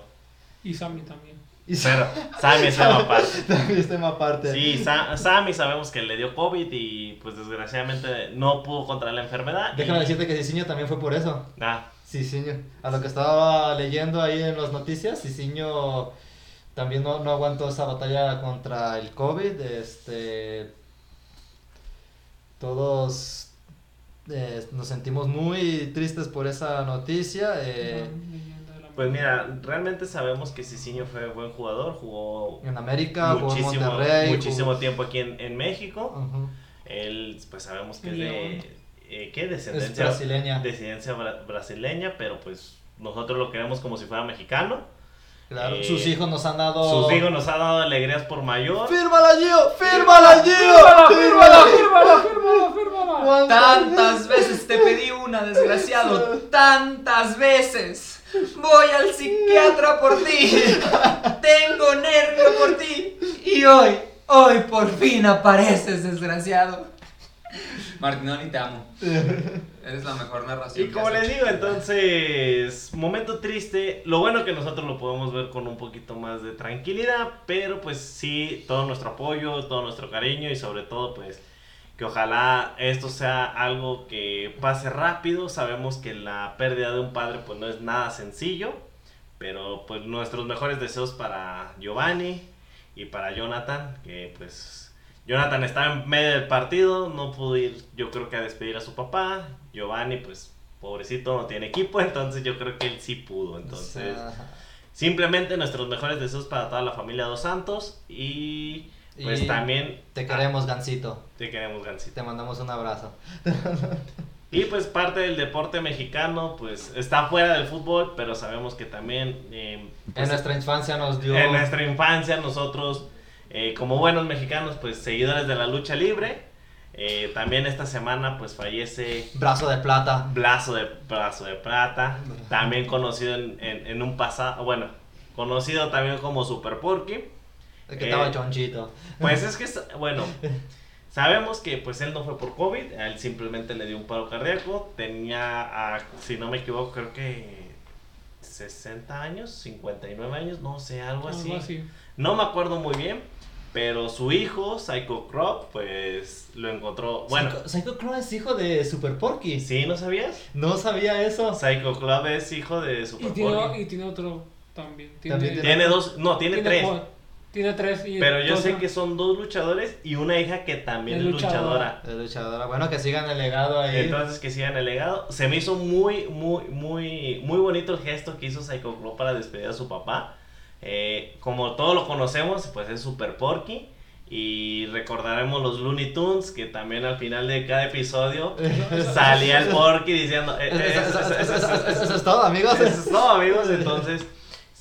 Y Sammy también. Y pero Sammy es tema aparte. También es tema aparte. Sí, Sa- Sammy sabemos que le dio COVID y pues desgraciadamente no pudo contra la enfermedad. Déjame y- decirte que Cicinho también fue por eso. Ah, Cicinho. A lo que estaba leyendo ahí en las noticias, Cicinho también no, no aguantó esa batalla contra el COVID. Este, todos eh, nos sentimos muy tristes por esa noticia. eh, Pues mira, realmente sabemos que Cicinho fue buen jugador, jugó en América, jugó en muchísimo, Monterrey. muchísimo jugó- tiempo aquí en, en México. Él, pues sabemos que es de, eh, ¿qué? Es Descendencia, brasileña. descendencia bra- brasileña, pero pues nosotros lo queremos como si fuera mexicano. Claro, Eh, sus hijos nos han dado. Sus hijos nos han dado alegrías por mayor. ¡Fírmala, Gio! ¡Fírmala, Gio! ¡Fírmala, fírmala, fírmala, fírmala, fírmala! ¿Cuántas Tantas veces te pedí una, desgraciado. Tantas veces. Voy al psiquiatra por ti. Tengo nervio por ti. Y hoy, hoy por fin apareces, desgraciado. Martinoni, te amo. Eres la mejor narración. Y como les digo, entonces, momento triste. Lo bueno que nosotros lo podemos ver con un poquito más de tranquilidad, pero pues sí, todo nuestro apoyo, todo nuestro cariño y sobre todo pues que ojalá esto sea algo que pase rápido. Sabemos que la pérdida de un padre pues no es nada sencillo, pero pues nuestros mejores deseos para Giovanni y para Jonathan, que pues Jonathan estaba en medio del partido, no pudo ir yo creo que a despedir a su papá. Giovanni pues pobrecito no tiene equipo, entonces yo creo que él sí pudo. Entonces simplemente nuestros mejores deseos para toda la familia Dos Santos y pues Y también Te queremos, Gancito. te queremos Gansito. Te mandamos un abrazo. Y pues parte del deporte mexicano pues está fuera del fútbol, pero sabemos que también eh, pues, En nuestra infancia nos dio. en nuestra infancia nosotros eh, como buenos mexicanos pues seguidores de la lucha libre, eh, también esta semana pues fallece Brazo de plata. Brazo de, Brazo de Plata, también conocido en, en- en un pasado, bueno, conocido también como Super Porky. El que Eh, estaba chonchito. Pues es que, bueno, sabemos que pues él no fue por COVID, a él simplemente le dio un paro cardíaco, tenía, ah, si no me equivoco, creo que 60 años, 59 años, no sé, algo así. Algo así. No me acuerdo muy bien, pero su hijo, Psycho Crop, pues lo encontró, bueno, Psycho, Psycho Clown es hijo de Super Porky. ¿sí no sabías? No sabía eso. Psycho Club es hijo de Y Super tiene, Porky. y tiene otro también. Tiene, También tiene- Tiene dos, no, tiene, tres. Tiene tres. Y Pero yo dos- sé que son dos luchadores y una hija que también Es es luchadora. luchadora. Es luchadora. Bueno, que sigan el legado ahí. Entonces que sigan el legado. Se me hizo muy, muy, muy, muy bonito el gesto que hizo Psycho Club para despedir a su papá. Eh, como todos lo conocemos, pues es Super Porky. Y recordaremos los Looney Tunes, que también al final de cada episodio salía el Porky diciendo... Eso- es todo, amigos. Eso es todo, amigos. Entonces,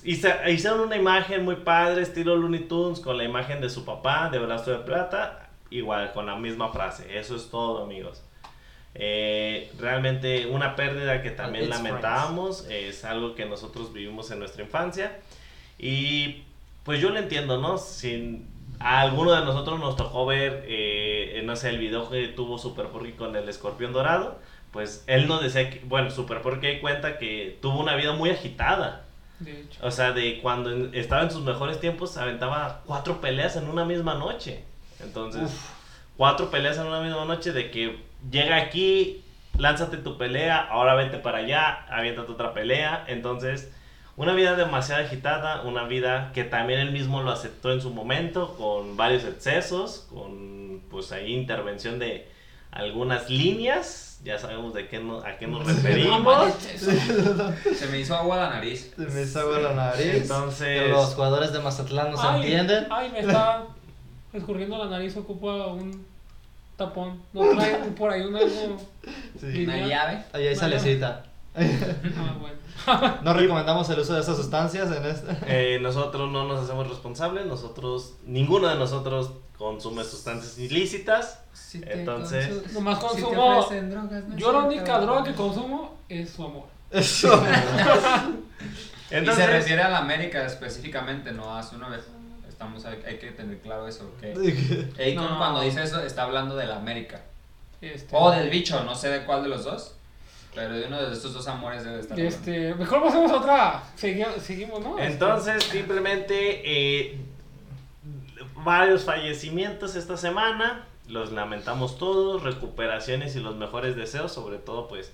hicieron una imagen muy padre, estilo Looney Tunes, con la imagen de su papá, de brazo de plata, igual, con la misma frase. Eso es todo, amigos. Eh, realmente una pérdida que también It's lamentábamos, es algo que nosotros vivimos en nuestra infancia. Y pues yo lo entiendo, ¿no? Si a alguno de nosotros nos tocó ver, eh, no sé, el video que tuvo Super Porky con el escorpión dorado, pues él nos decía que, bueno, Super Porky cuenta que tuvo una vida muy agitada. De hecho. O sea, de cuando en- estaba en sus mejores tiempos, aventaba cuatro peleas en una misma noche. Entonces, cuatro peleas en una misma noche de que llega aquí, lánzate tu pelea, ahora vete para allá, aviéntate otra pelea. Entonces, una vida demasiado agitada, una vida que también él mismo lo aceptó en su momento, con varios excesos, con pues ahí intervención de algunas líneas, ya sabemos de qué no- a qué nos No referimos. Se me hizo agua la nariz. Se me hizo agua la nariz. Entonces- Los jugadores de Mazatlán no se entienden. Ay, me está escurriendo la nariz, ocupa un tapón. No trae por ahí un algo. Sí. Una llave. Ahí hay salecita. Ah, bueno. No recomendamos el uso de esas sustancias en este. Eh, nosotros no nos hacemos responsables, nosotros, ninguno de nosotros consume sustancias ilícitas. Si te Entonces- consu- Nomás si te consumo- drogas, no Yo la única droga que consumo es su amor. Eso. y se refiere a la América específicamente, no a su novia. Estamos, hay, hay que tener claro eso. Que Akon No. cuando dice eso está hablando de la América. Este, O del bicho, no sé de cuál de los dos. Pero de uno de estos dos amores debe estar. hablando. Este, mejor pasemos a otra. Segui- seguimos, ¿no? Entonces simplemente eh, varios fallecimientos esta semana, los lamentamos todos, recuperaciones y los mejores deseos, sobre todo pues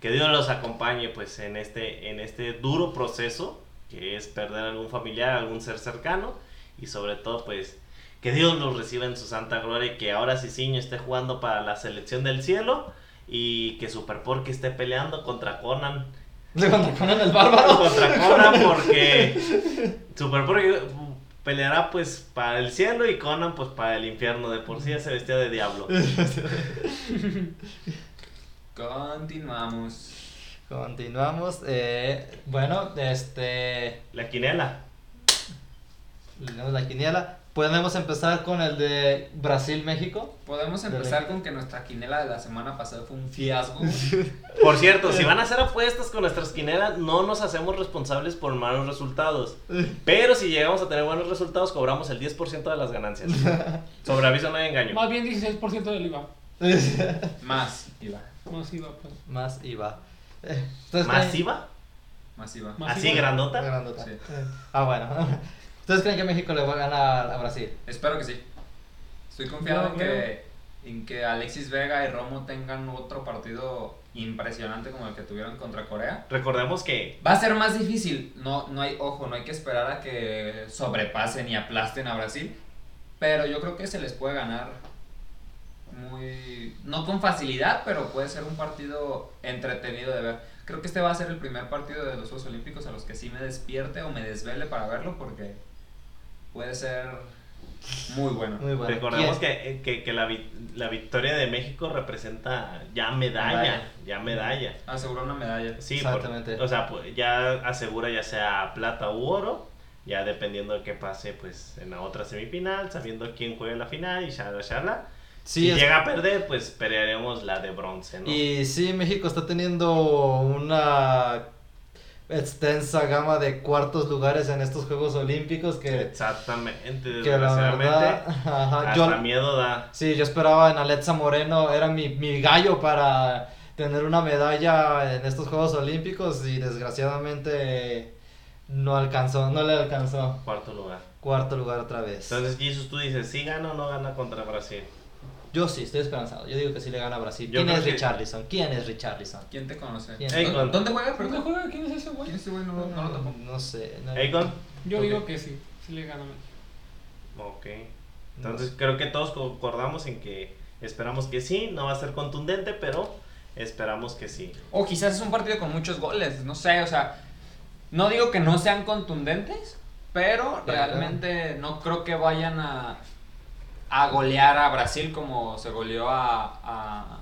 que Dios los acompañe pues en este, en este duro proceso que es perder algún familiar, algún ser cercano y sobre todo pues que Dios los reciba en su santa gloria y que ahora Cicinho esté jugando para la selección del cielo y que Super Porky esté peleando contra Conan. Le contraponen el bárbaro. contra Conan porque Super Porky peleará pues para el cielo y Conan pues para el infierno de por sí ya se vestía de diablo Continuamos. Continuamos. eh, bueno, este. la quinela Leemos la quiniela. Podemos empezar con el de Brasil-México. Podemos empezar con que nuestra quinela de la semana pasada fue un fiasco. por cierto si van a hacer apuestas con nuestras quinelas no nos hacemos responsables por malos resultados pero si llegamos a tener buenos resultados cobramos el 10% de las ganancias sobre aviso no hay engaño Más bien 16% del IVA. Más IVA. Más IVA, pues. Más IVA. Eh, ¿ustedes creen- masiva Más IVA. Más así IVA. grandota Grandota. Sí. Ah, bueno. ¿Ustedes creen que México le va a ganar a Brasil? Espero que sí. Estoy confiado Yo en que, en que Alexis Vega y Romo tengan otro partido impresionante como el que tuvieron contra Corea. recordemos que Va a ser más difícil. No, no hay, ojo, no hay que esperar a que sobrepasen y aplasten a Brasil. Pero yo creo que se les puede ganar muy. No con facilidad, pero puede ser un partido entretenido de ver. Creo que este va a ser el primer partido de los Juegos Olímpicos a los que sí me despierte o me desvele para verlo porque puede ser muy bueno. Muy bueno. Recordemos que, que, que la, vi- la victoria de México representa ya medalla, Medalla. ya medalla. Aseguró una medalla. Sí, por- Exactamente. o sea, pues, ya asegura ya sea plata u oro, ya dependiendo de qué pase pues en la otra semifinal, sabiendo quién juega en la final y shala shala. Sí, si es- llega a perder, pues pelearemos la de bronce, ¿no? Y sí, México está teniendo una extensa gama de cuartos lugares en estos Juegos Olímpicos que, Exactamente, que la desgraciadamente. verdad, ajá, hasta yo, miedo da. sí, yo esperaba en Alexa Moreno, era mi, mi gallo para tener una medalla en estos Juegos Olímpicos y desgraciadamente no alcanzó, no le alcanzó. Cuarto lugar. Cuarto lugar otra vez. Entonces, Jesus, tú dices, ¿sí gana o no gana contra Brasil? Yo sí, estoy esperanzado. Yo digo que sí le gana a Brasil. Yo ¿Quién es que- Richarlison? ¿Quién es Richarlison? ¿Quién te conoce? ¿Quién? Ey, ¿Dó- con- ¿Dónde juega? ¿Dónde juega? ¿Quién es ese güey? ¿Quién es ese güey? No, lo- no lo topo. No sé. no- Akon. Yo digo que sí. Sí le gana a México. Ok. Entonces creo que todos concordamos en que esperamos que sí, no va a ser contundente, pero esperamos que sí. O quizás es un partido con muchos goles, no sé, o sea, no digo que no sean contundentes, Pero, realmente no creo que vayan a, a golear a Brasil como se goleó a, a,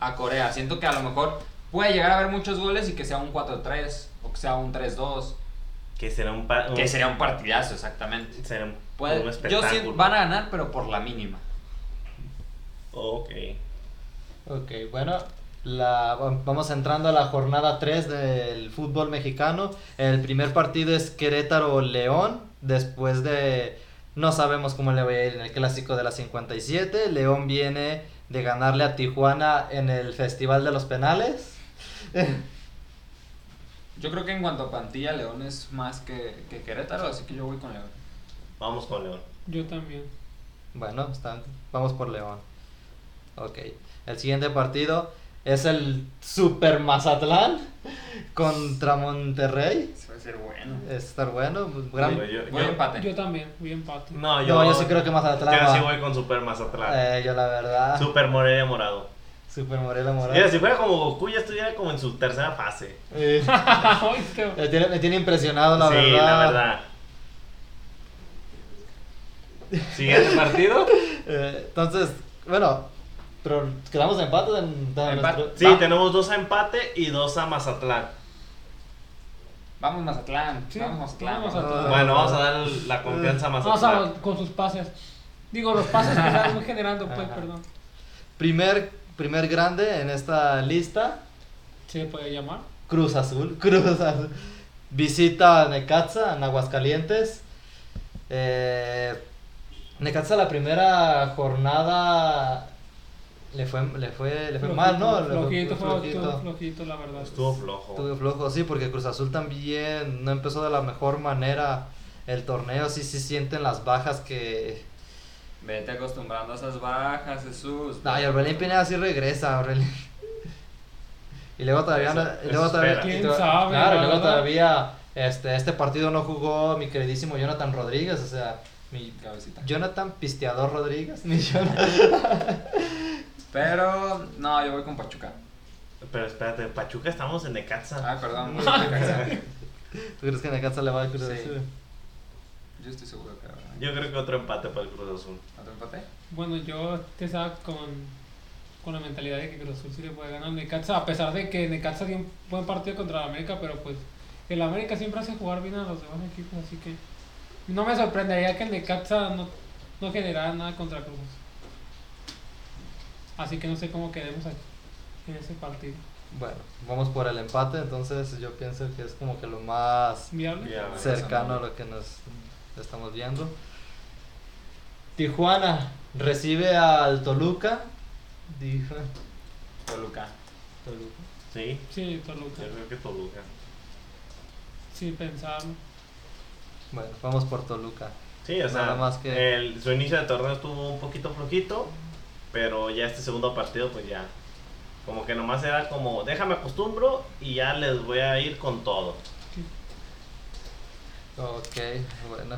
a Corea. Siento que a lo mejor puede llegar a haber muchos goles y que sea un 4-3 o que sea un 3-2, Que será un, que sería un partidazo exactamente. será un, Puede- un yo espectáculo. siento van a ganar, pero por la mínima. Ok. Ok, bueno, la, vamos entrando a la jornada 3 del fútbol mexicano. El primer partido es Querétaro-León. Después de. No sabemos cómo le va a ir en el clásico de la 57. León viene de ganarle a Tijuana en el Festival de los Penales. Yo creo que en cuanto a plantilla, León es más que, que Querétaro, así que yo voy con León. Vamos con León. Yo también. Bueno, está- vamos por León. Ok. El siguiente partido es el Super Mazatlán contra Monterrey. Eso va a ser bueno. Es estar bueno. pues, gran- yo, Voy yo- empate. Yo también, voy empate. no, yo, No, yo sí creo que Mazatlán Yo va. sí voy con Super Mazatlán. Eh, yo la verdad. Super Morelia Morado. Super Morelia Morado. Mira, si fuera como Goku, ya estuviera como en su tercera fase. Eh, me, tiene, me tiene impresionado, la sí, verdad. la verdad. Siguiente partido. Eh, entonces, bueno, pero quedamos empates en, en Empate. nuestro- Sí, Va. tenemos dos a empate y dos a Mazatlán. Vamos Mazatlán. Sí, vamos Mazatlán. vamos. Mazatlán. Bueno, vamos a dar la confianza a Vamos Mazatlán. a con sus pases. Digo, los pases que están generando, pues, Ajá. perdón. Primer, primer grande en esta lista, ¿Se puede llamar? Cruz Azul. Cruz Azul. Visita a Necaxa en Aguascalientes. Eh, Necaxa la primera jornada le fue, le fue, le fue mal, ¿no? Flojito, flojito, flojito. flojito, la verdad. Estuvo flojo. Estuvo flojo, sí, porque Cruz Azul también no empezó de la mejor manera el torneo. Sí, sí sienten las bajas que... Vete acostumbrando a esas bajas, Jesús. Ay, Orbelín Pineda sí regresa, Orbelín. Y luego todavía... no- Eso- y luego todavía. ¿Quién y sabe, Claro, y luego verdad? todavía este, este partido no jugó mi queridísimo Jonathan Rodríguez, o sea, mi Cabecita. Jonathan Pisteador Rodríguez. Mi Jonathan. Pero, no, yo voy con Pachuca. Pero espérate, Pachuca estamos en Necaxa. Ah, perdón. voy con Necaxa. ¿Tú crees que Necaxa le va a Cruz Sí. Azul? Yo estoy seguro que va. Yo creo que otro empate para el Cruz Azul. ¿Otro empate? Bueno, yo te estaba con, con la mentalidad de que Cruz Azul sí le puede ganar al Necaxa, a pesar de que Necaxa dio un buen partido contra el América, pero pues el América siempre hace jugar bien a los demás equipos, así que no me sorprendería que el Necaxa no, no generara nada contra Cruz. Así que no sé cómo quedemos aquí en ese partido. Bueno, vamos por el empate, entonces yo pienso que es como que lo más ¿Viable? Cercano a lo que nos estamos viendo. Tijuana recibe al Toluca. Dijo. Toluca. Toluca. Sí, Sí, Toluca. yo creo que Toluca. Sí, pensarlo. Bueno, vamos por Toluca. Sí, o sea, Nada más que- el, su inicio de torneo estuvo un poquito flojito, pero ya este segundo partido, pues ya. Como que nomás era como, déjame acostumbro y ya les voy a ir con todo. Ok, bueno.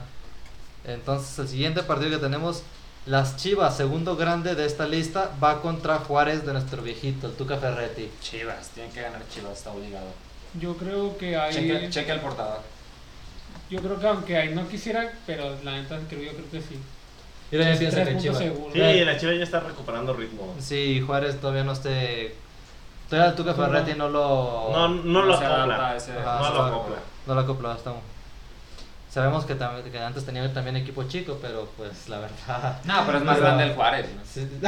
Entonces el siguiente partido que tenemos, las Chivas, segundo grande de esta lista, va contra Juárez de nuestro viejito, el Tuca Ferretti. Chivas, tienen que ganar Chivas, está obligado. Yo creo que ahí. Cheque, cheque el portador. Yo creo que aunque ahí no quisiera, pero la neta creo yo creo que sí. Yo también pienso que Chivas. seguros. Sí, la Chivas ya está recuperando ritmo. Sí, Juárez todavía no esté. Todavía el Tuca No. Ferretti no lo. No, no lo acopla. no lo acopla. No lo acopló hasta aún. Sabemos que, antes tenía también equipo chico, pero pues la verdad. No, pero es más Pero- grande el Juárez. ¿no? Sí.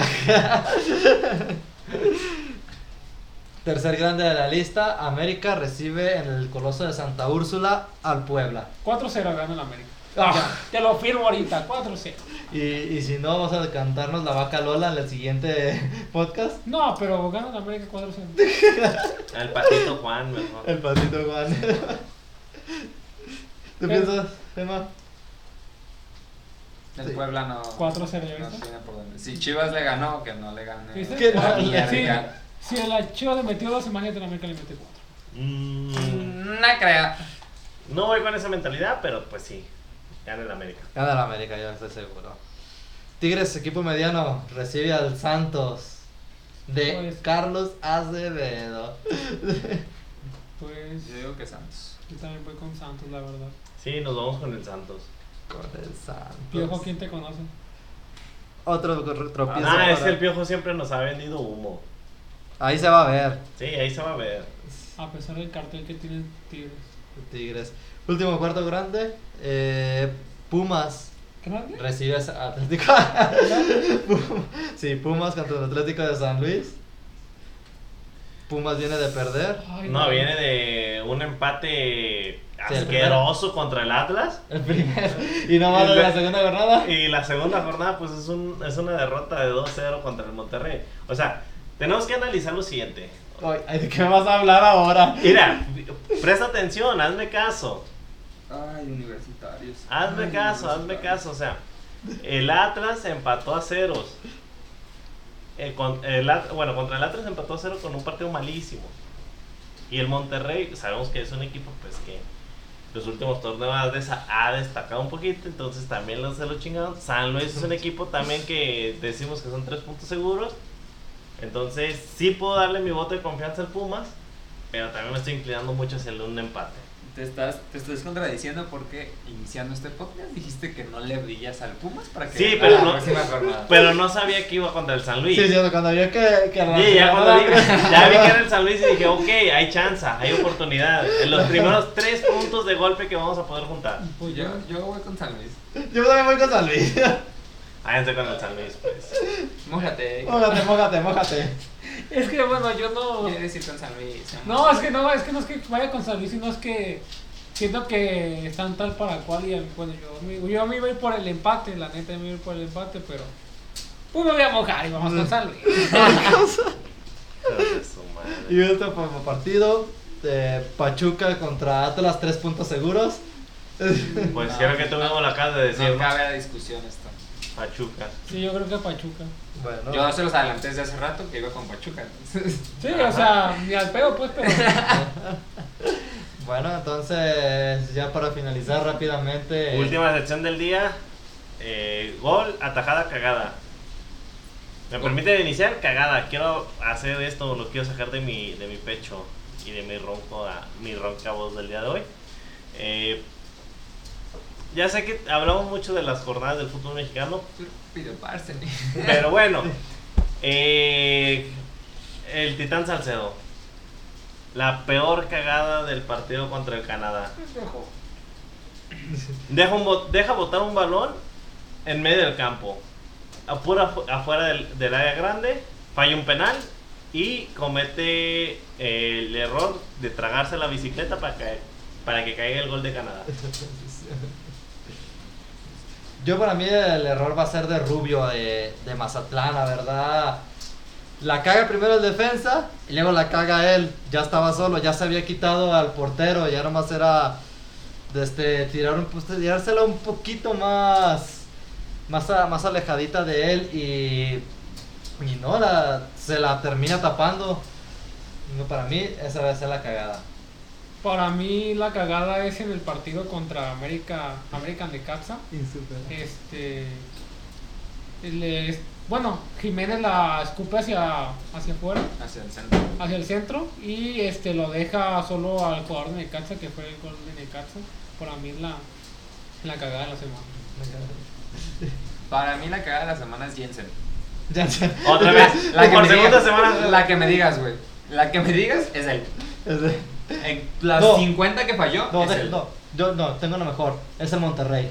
Tercer grande de la lista, América recibe en el Coloso de Santa Úrsula al Puebla. 4-0 gana el América. Ah. Te lo firmo ahorita, 4-0. Y, y si no, vamos a cantarnos la vaca Lola en el siguiente podcast. No, pero gana el América 4-0. El patito Juan, mejor. El patito Juan. ¿Tú ¿Qué? piensas, Emma? El Sí. Puebla no, 4-0, ¿ya no viste? tiene por dónde. Si Chivas le ganó, que no le gane. La Sí, mierda. si el Chivas le metió 2, imagínate el América le mete 4. Mm, Mm, No creo. no voy con esa mentalidad, pero pues sí. Gana el América. Gana el América, yo estoy seguro. Tigres, equipo mediano, recibe al Santos de Pues- Carlos Acevedo. Pues Yo digo que Santos. yo también voy con Santos, la verdad. Sí, nos vamos con el Santos. Con el Santos. Piojo, ¿quién te conoce? Otro tropiezo. Ah, es que el piojo siempre nos ha vendido humo. Ahí se va a ver. Sí, ahí se va a ver. A pesar del cartel que tienen Tigres. Tigres. Último cuarto grande. eh, Pumas ¿Grande? recibe a Atlético. Pum- sí, Pumas contra el Atlético de San Luis. Pumas viene de perder. Ay, No, viene de un empate Sí, el asqueroso contra el Atlas. El primero. Y no más de la segunda jornada. Y la segunda jornada, pues es, un, es una derrota de 2-0 contra el Monterrey. O sea, tenemos que analizar lo siguiente. Ay, ¿De qué vas a hablar ahora? Mira, presta atención, hazme caso. Ay, universitarios. Hazme Ay, caso, hazme caso. O sea, el Atlas empató a ceros. El, con- el At- bueno, contra el Atlas empató a cero con un partido malísimo. Y el Monterrey, sabemos que es un equipo pues que los últimos torneos ha, desa- ha destacado un poquito, entonces también los se lo chingaron. San Luis es un equipo también que decimos que son tres puntos seguros. Entonces sí puedo darle mi voto de confianza al Pumas, pero también me estoy inclinando mucho hacia el un empate. Te estás, te estás contradiciendo porque iniciando este podcast dijiste que no le brillas al Pumas para que Sí, pero la no- próxima jornada. Pero no sabía que iba contra el San Luis. Sí, sí, cuando vio que, que Sí, ya cuando vi, ya vi que era el San Luis y dije, ok, hay chance, hay oportunidad. En los primeros tres puntos de golpe que vamos a poder juntar. Pues yo, yo, yo voy con San Luis. Yo también voy con San Luis. Váyanse con el San Luis, pues. Mójate. Mójate, mójate, mójate. Es que bueno, yo no. ¿Quieres ir con San Luis? No, es que no, es que no es que vaya con San Luis, sino es que siento que están tal para cual y bueno, yo, yo a ir por el empate, la neta me ir por el empate, pero pues me voy a mojar y vamos con San Luis. Y otro pa- partido de Pachuca contra Atlas, tres puntos seguros. Pues creo que tú mismo lo acabas de decir, No ¿no? cabe la discusión esto. Pachuca. Sí, yo creo que Pachuca. Bueno, Yo se los adelanté desde hace rato que iba con Pachuca. entonces- Sí, o sea, ni al pedo pues, pero bueno, entonces ya para finalizar rápidamente. Última sección del día. eh, gol, atajada, cagada. ¿Me permite iniciar? Cagada. Quiero hacer esto, lo quiero sacar de mi, de mi pecho y de mi ronco, mi ronca voz del día de hoy. Eh, ya sé que hablamos mucho de las jornadas del fútbol mexicano, pero bueno, eh, el Titán Salcedo, la peor cagada del partido contra el Canadá. Deja, un bo- deja botar un balón en medio del campo, apura afu- afuera del, del área grande, falla un penal y comete eh, el error de tragarse la bicicleta para que, para que caiga el gol de Canadá. Yo para mí el error va a ser de Rubio de, de Mazatlán, la verdad. La caga primero el defensa y luego la caga él. Ya estaba solo, ya se había quitado al portero, ya nomás era de este, tirar un, pues, tirársela un poquito más, más, más alejadita de él y, y no, la, se la termina tapando. No, para mí esa va a ser la cagada. Para mí la cagada es en el partido contra América, American de Capsa. Este. es- bueno, Jiménez la escupe hacia, hacia afuera, Hacia el centro. hacia el centro, y este lo deja solo al jugador de Necaxa, que fue el gol de Necaxa. Para mí es la, la cagada de la semana. Para mí la cagada de la semana es Jensen. Sé. Otra vez, La que por me segunda digas, semana. La que me digas, güey. La que me digas es él. Ese- En las No. 50 que falló, No, es de- él. no, yo no, tengo lo mejor. Es el Monterrey.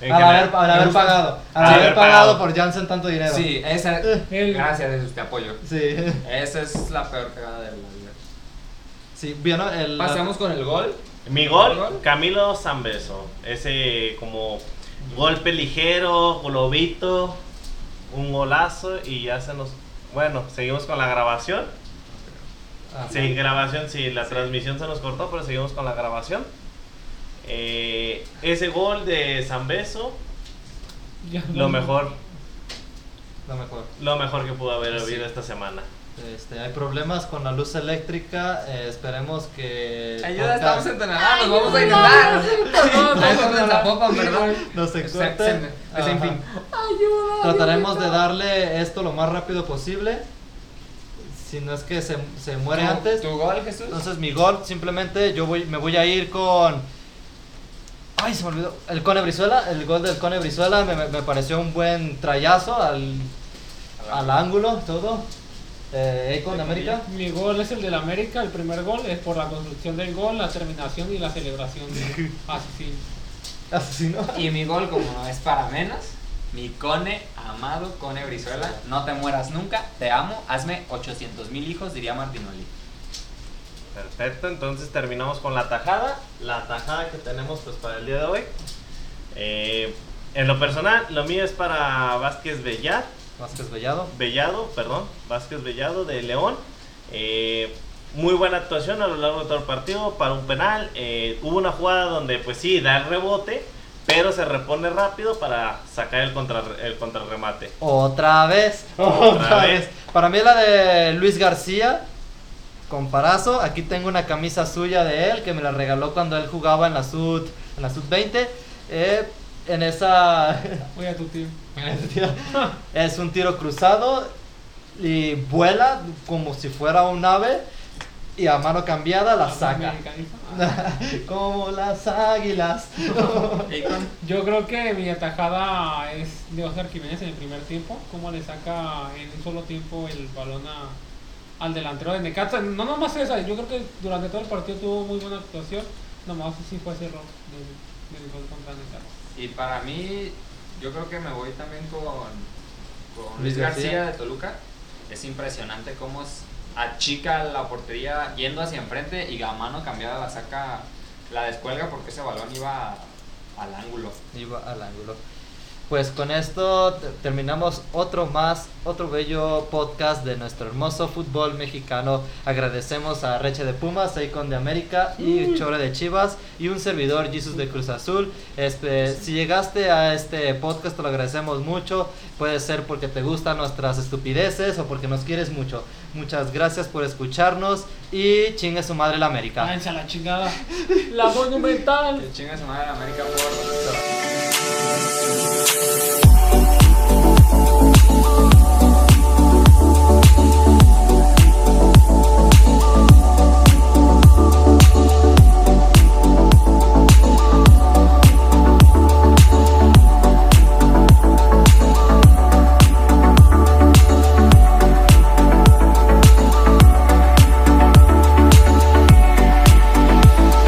En Al general. haber, al haber gusta. pagado. Al Al haber haber pagado pagado. por Janssen tanto dinero. Sí, esa. El- Gracias, Jesús, te apoyo. Sí. Esa es la peor cagada de la vida. Sí, bueno, el. Pasamos con el gol. Mi gol, ¿Gol? Camilo Zambeso. Ese como golpe ligero, globito, un golazo y ya se nos... Bueno, seguimos con la grabación. Ah, Sí, grabación, sí, la transmisión se nos cortó, pero seguimos con la grabación. Eh, ese gol de Zambeso, ya- lo mejor, Lo mejor. lo mejor que pudo haber Sí. habido esta semana. Este, hay problemas con la luz eléctrica. eh, esperemos que. Ayuda, estamos en Tonalá, nos vamos a intentar. No, estamos en Zapopan, ¿verdad? No se Se- corte. se me- pues, en Ajá. fin. Trataremos de darle esto lo más rápido posible. Si no es que se, se muere ¿Tu- antes. ¿Tu gol, Jesús? Entonces mi gol simplemente yo voy, me voy a ir con... Ay, se me olvidó. El Cone Brizuela, el gol del Cone Brizuela me, me- pareció un buen trayazo al, al ángulo, todo. Eh, de América. Mi gol es el del América, el primer gol es por la construcción del gol, la terminación y la celebración de asesino. Asesino. Y mi gol, como no es para menos, mi Cone, amado Cone Brizuela, no te mueras nunca, te amo, hazme 800 mil hijos, diría Martinoli. Perfecto, entonces terminamos con la tajada. La tajada que tenemos pues para el día de hoy. Eh, en lo personal, lo mío es para Vázquez Bellar, Vázquez Bellado. Bellado, perdón, Vázquez Bellado de León. Eh, muy buena actuación a lo largo de todo el partido para un penal. Eh, hubo una jugada donde pues sí, da el rebote, pero se repone rápido para sacar el, contra, el contrarremate. Otra vez. Otra vez. Para mí la de Luis García. comparazo. Aquí tengo una camisa suya de él que me la regaló cuando él jugaba en la Sud, en la Sud 20. Eh, en esa Voy a tu tío. es un tiro cruzado y vuela como si fuera un ave y a mano cambiada la saca. Ah. como las águilas. Yo creo que mi atajada es de Oscar Jiménez en el primer tiempo. Cómo le saca en un solo tiempo el balón a- al delantero de Necaxa. No nomás esa, yo creo que durante todo el partido tuvo muy buena actuación. Nomás sí fue ese error del del gol contra Necaxa. Y para mí, yo creo que me voy también con, con Luis Luis García. García. de Toluca. Es impresionante cómo es- achica la portería yendo hacia enfrente y a mano cambiada la saca, la descuelga porque ese balón iba al ángulo. Iba al ángulo. Pues con esto te- terminamos otro más, otro bello podcast de nuestro hermoso fútbol mexicano. Agradecemos a Reche de Pumas, Icon de América y Chore de Chivas y un servidor Jesus de Cruz Azul. Este, si llegaste a este podcast te lo agradecemos mucho. Puede ser porque te gustan nuestras estupideces o porque nos quieres mucho. Muchas gracias por escucharnos y chingue su madre la América. Váyanse a la chingada. La monumental. Que chinga su madre América por... Thank you.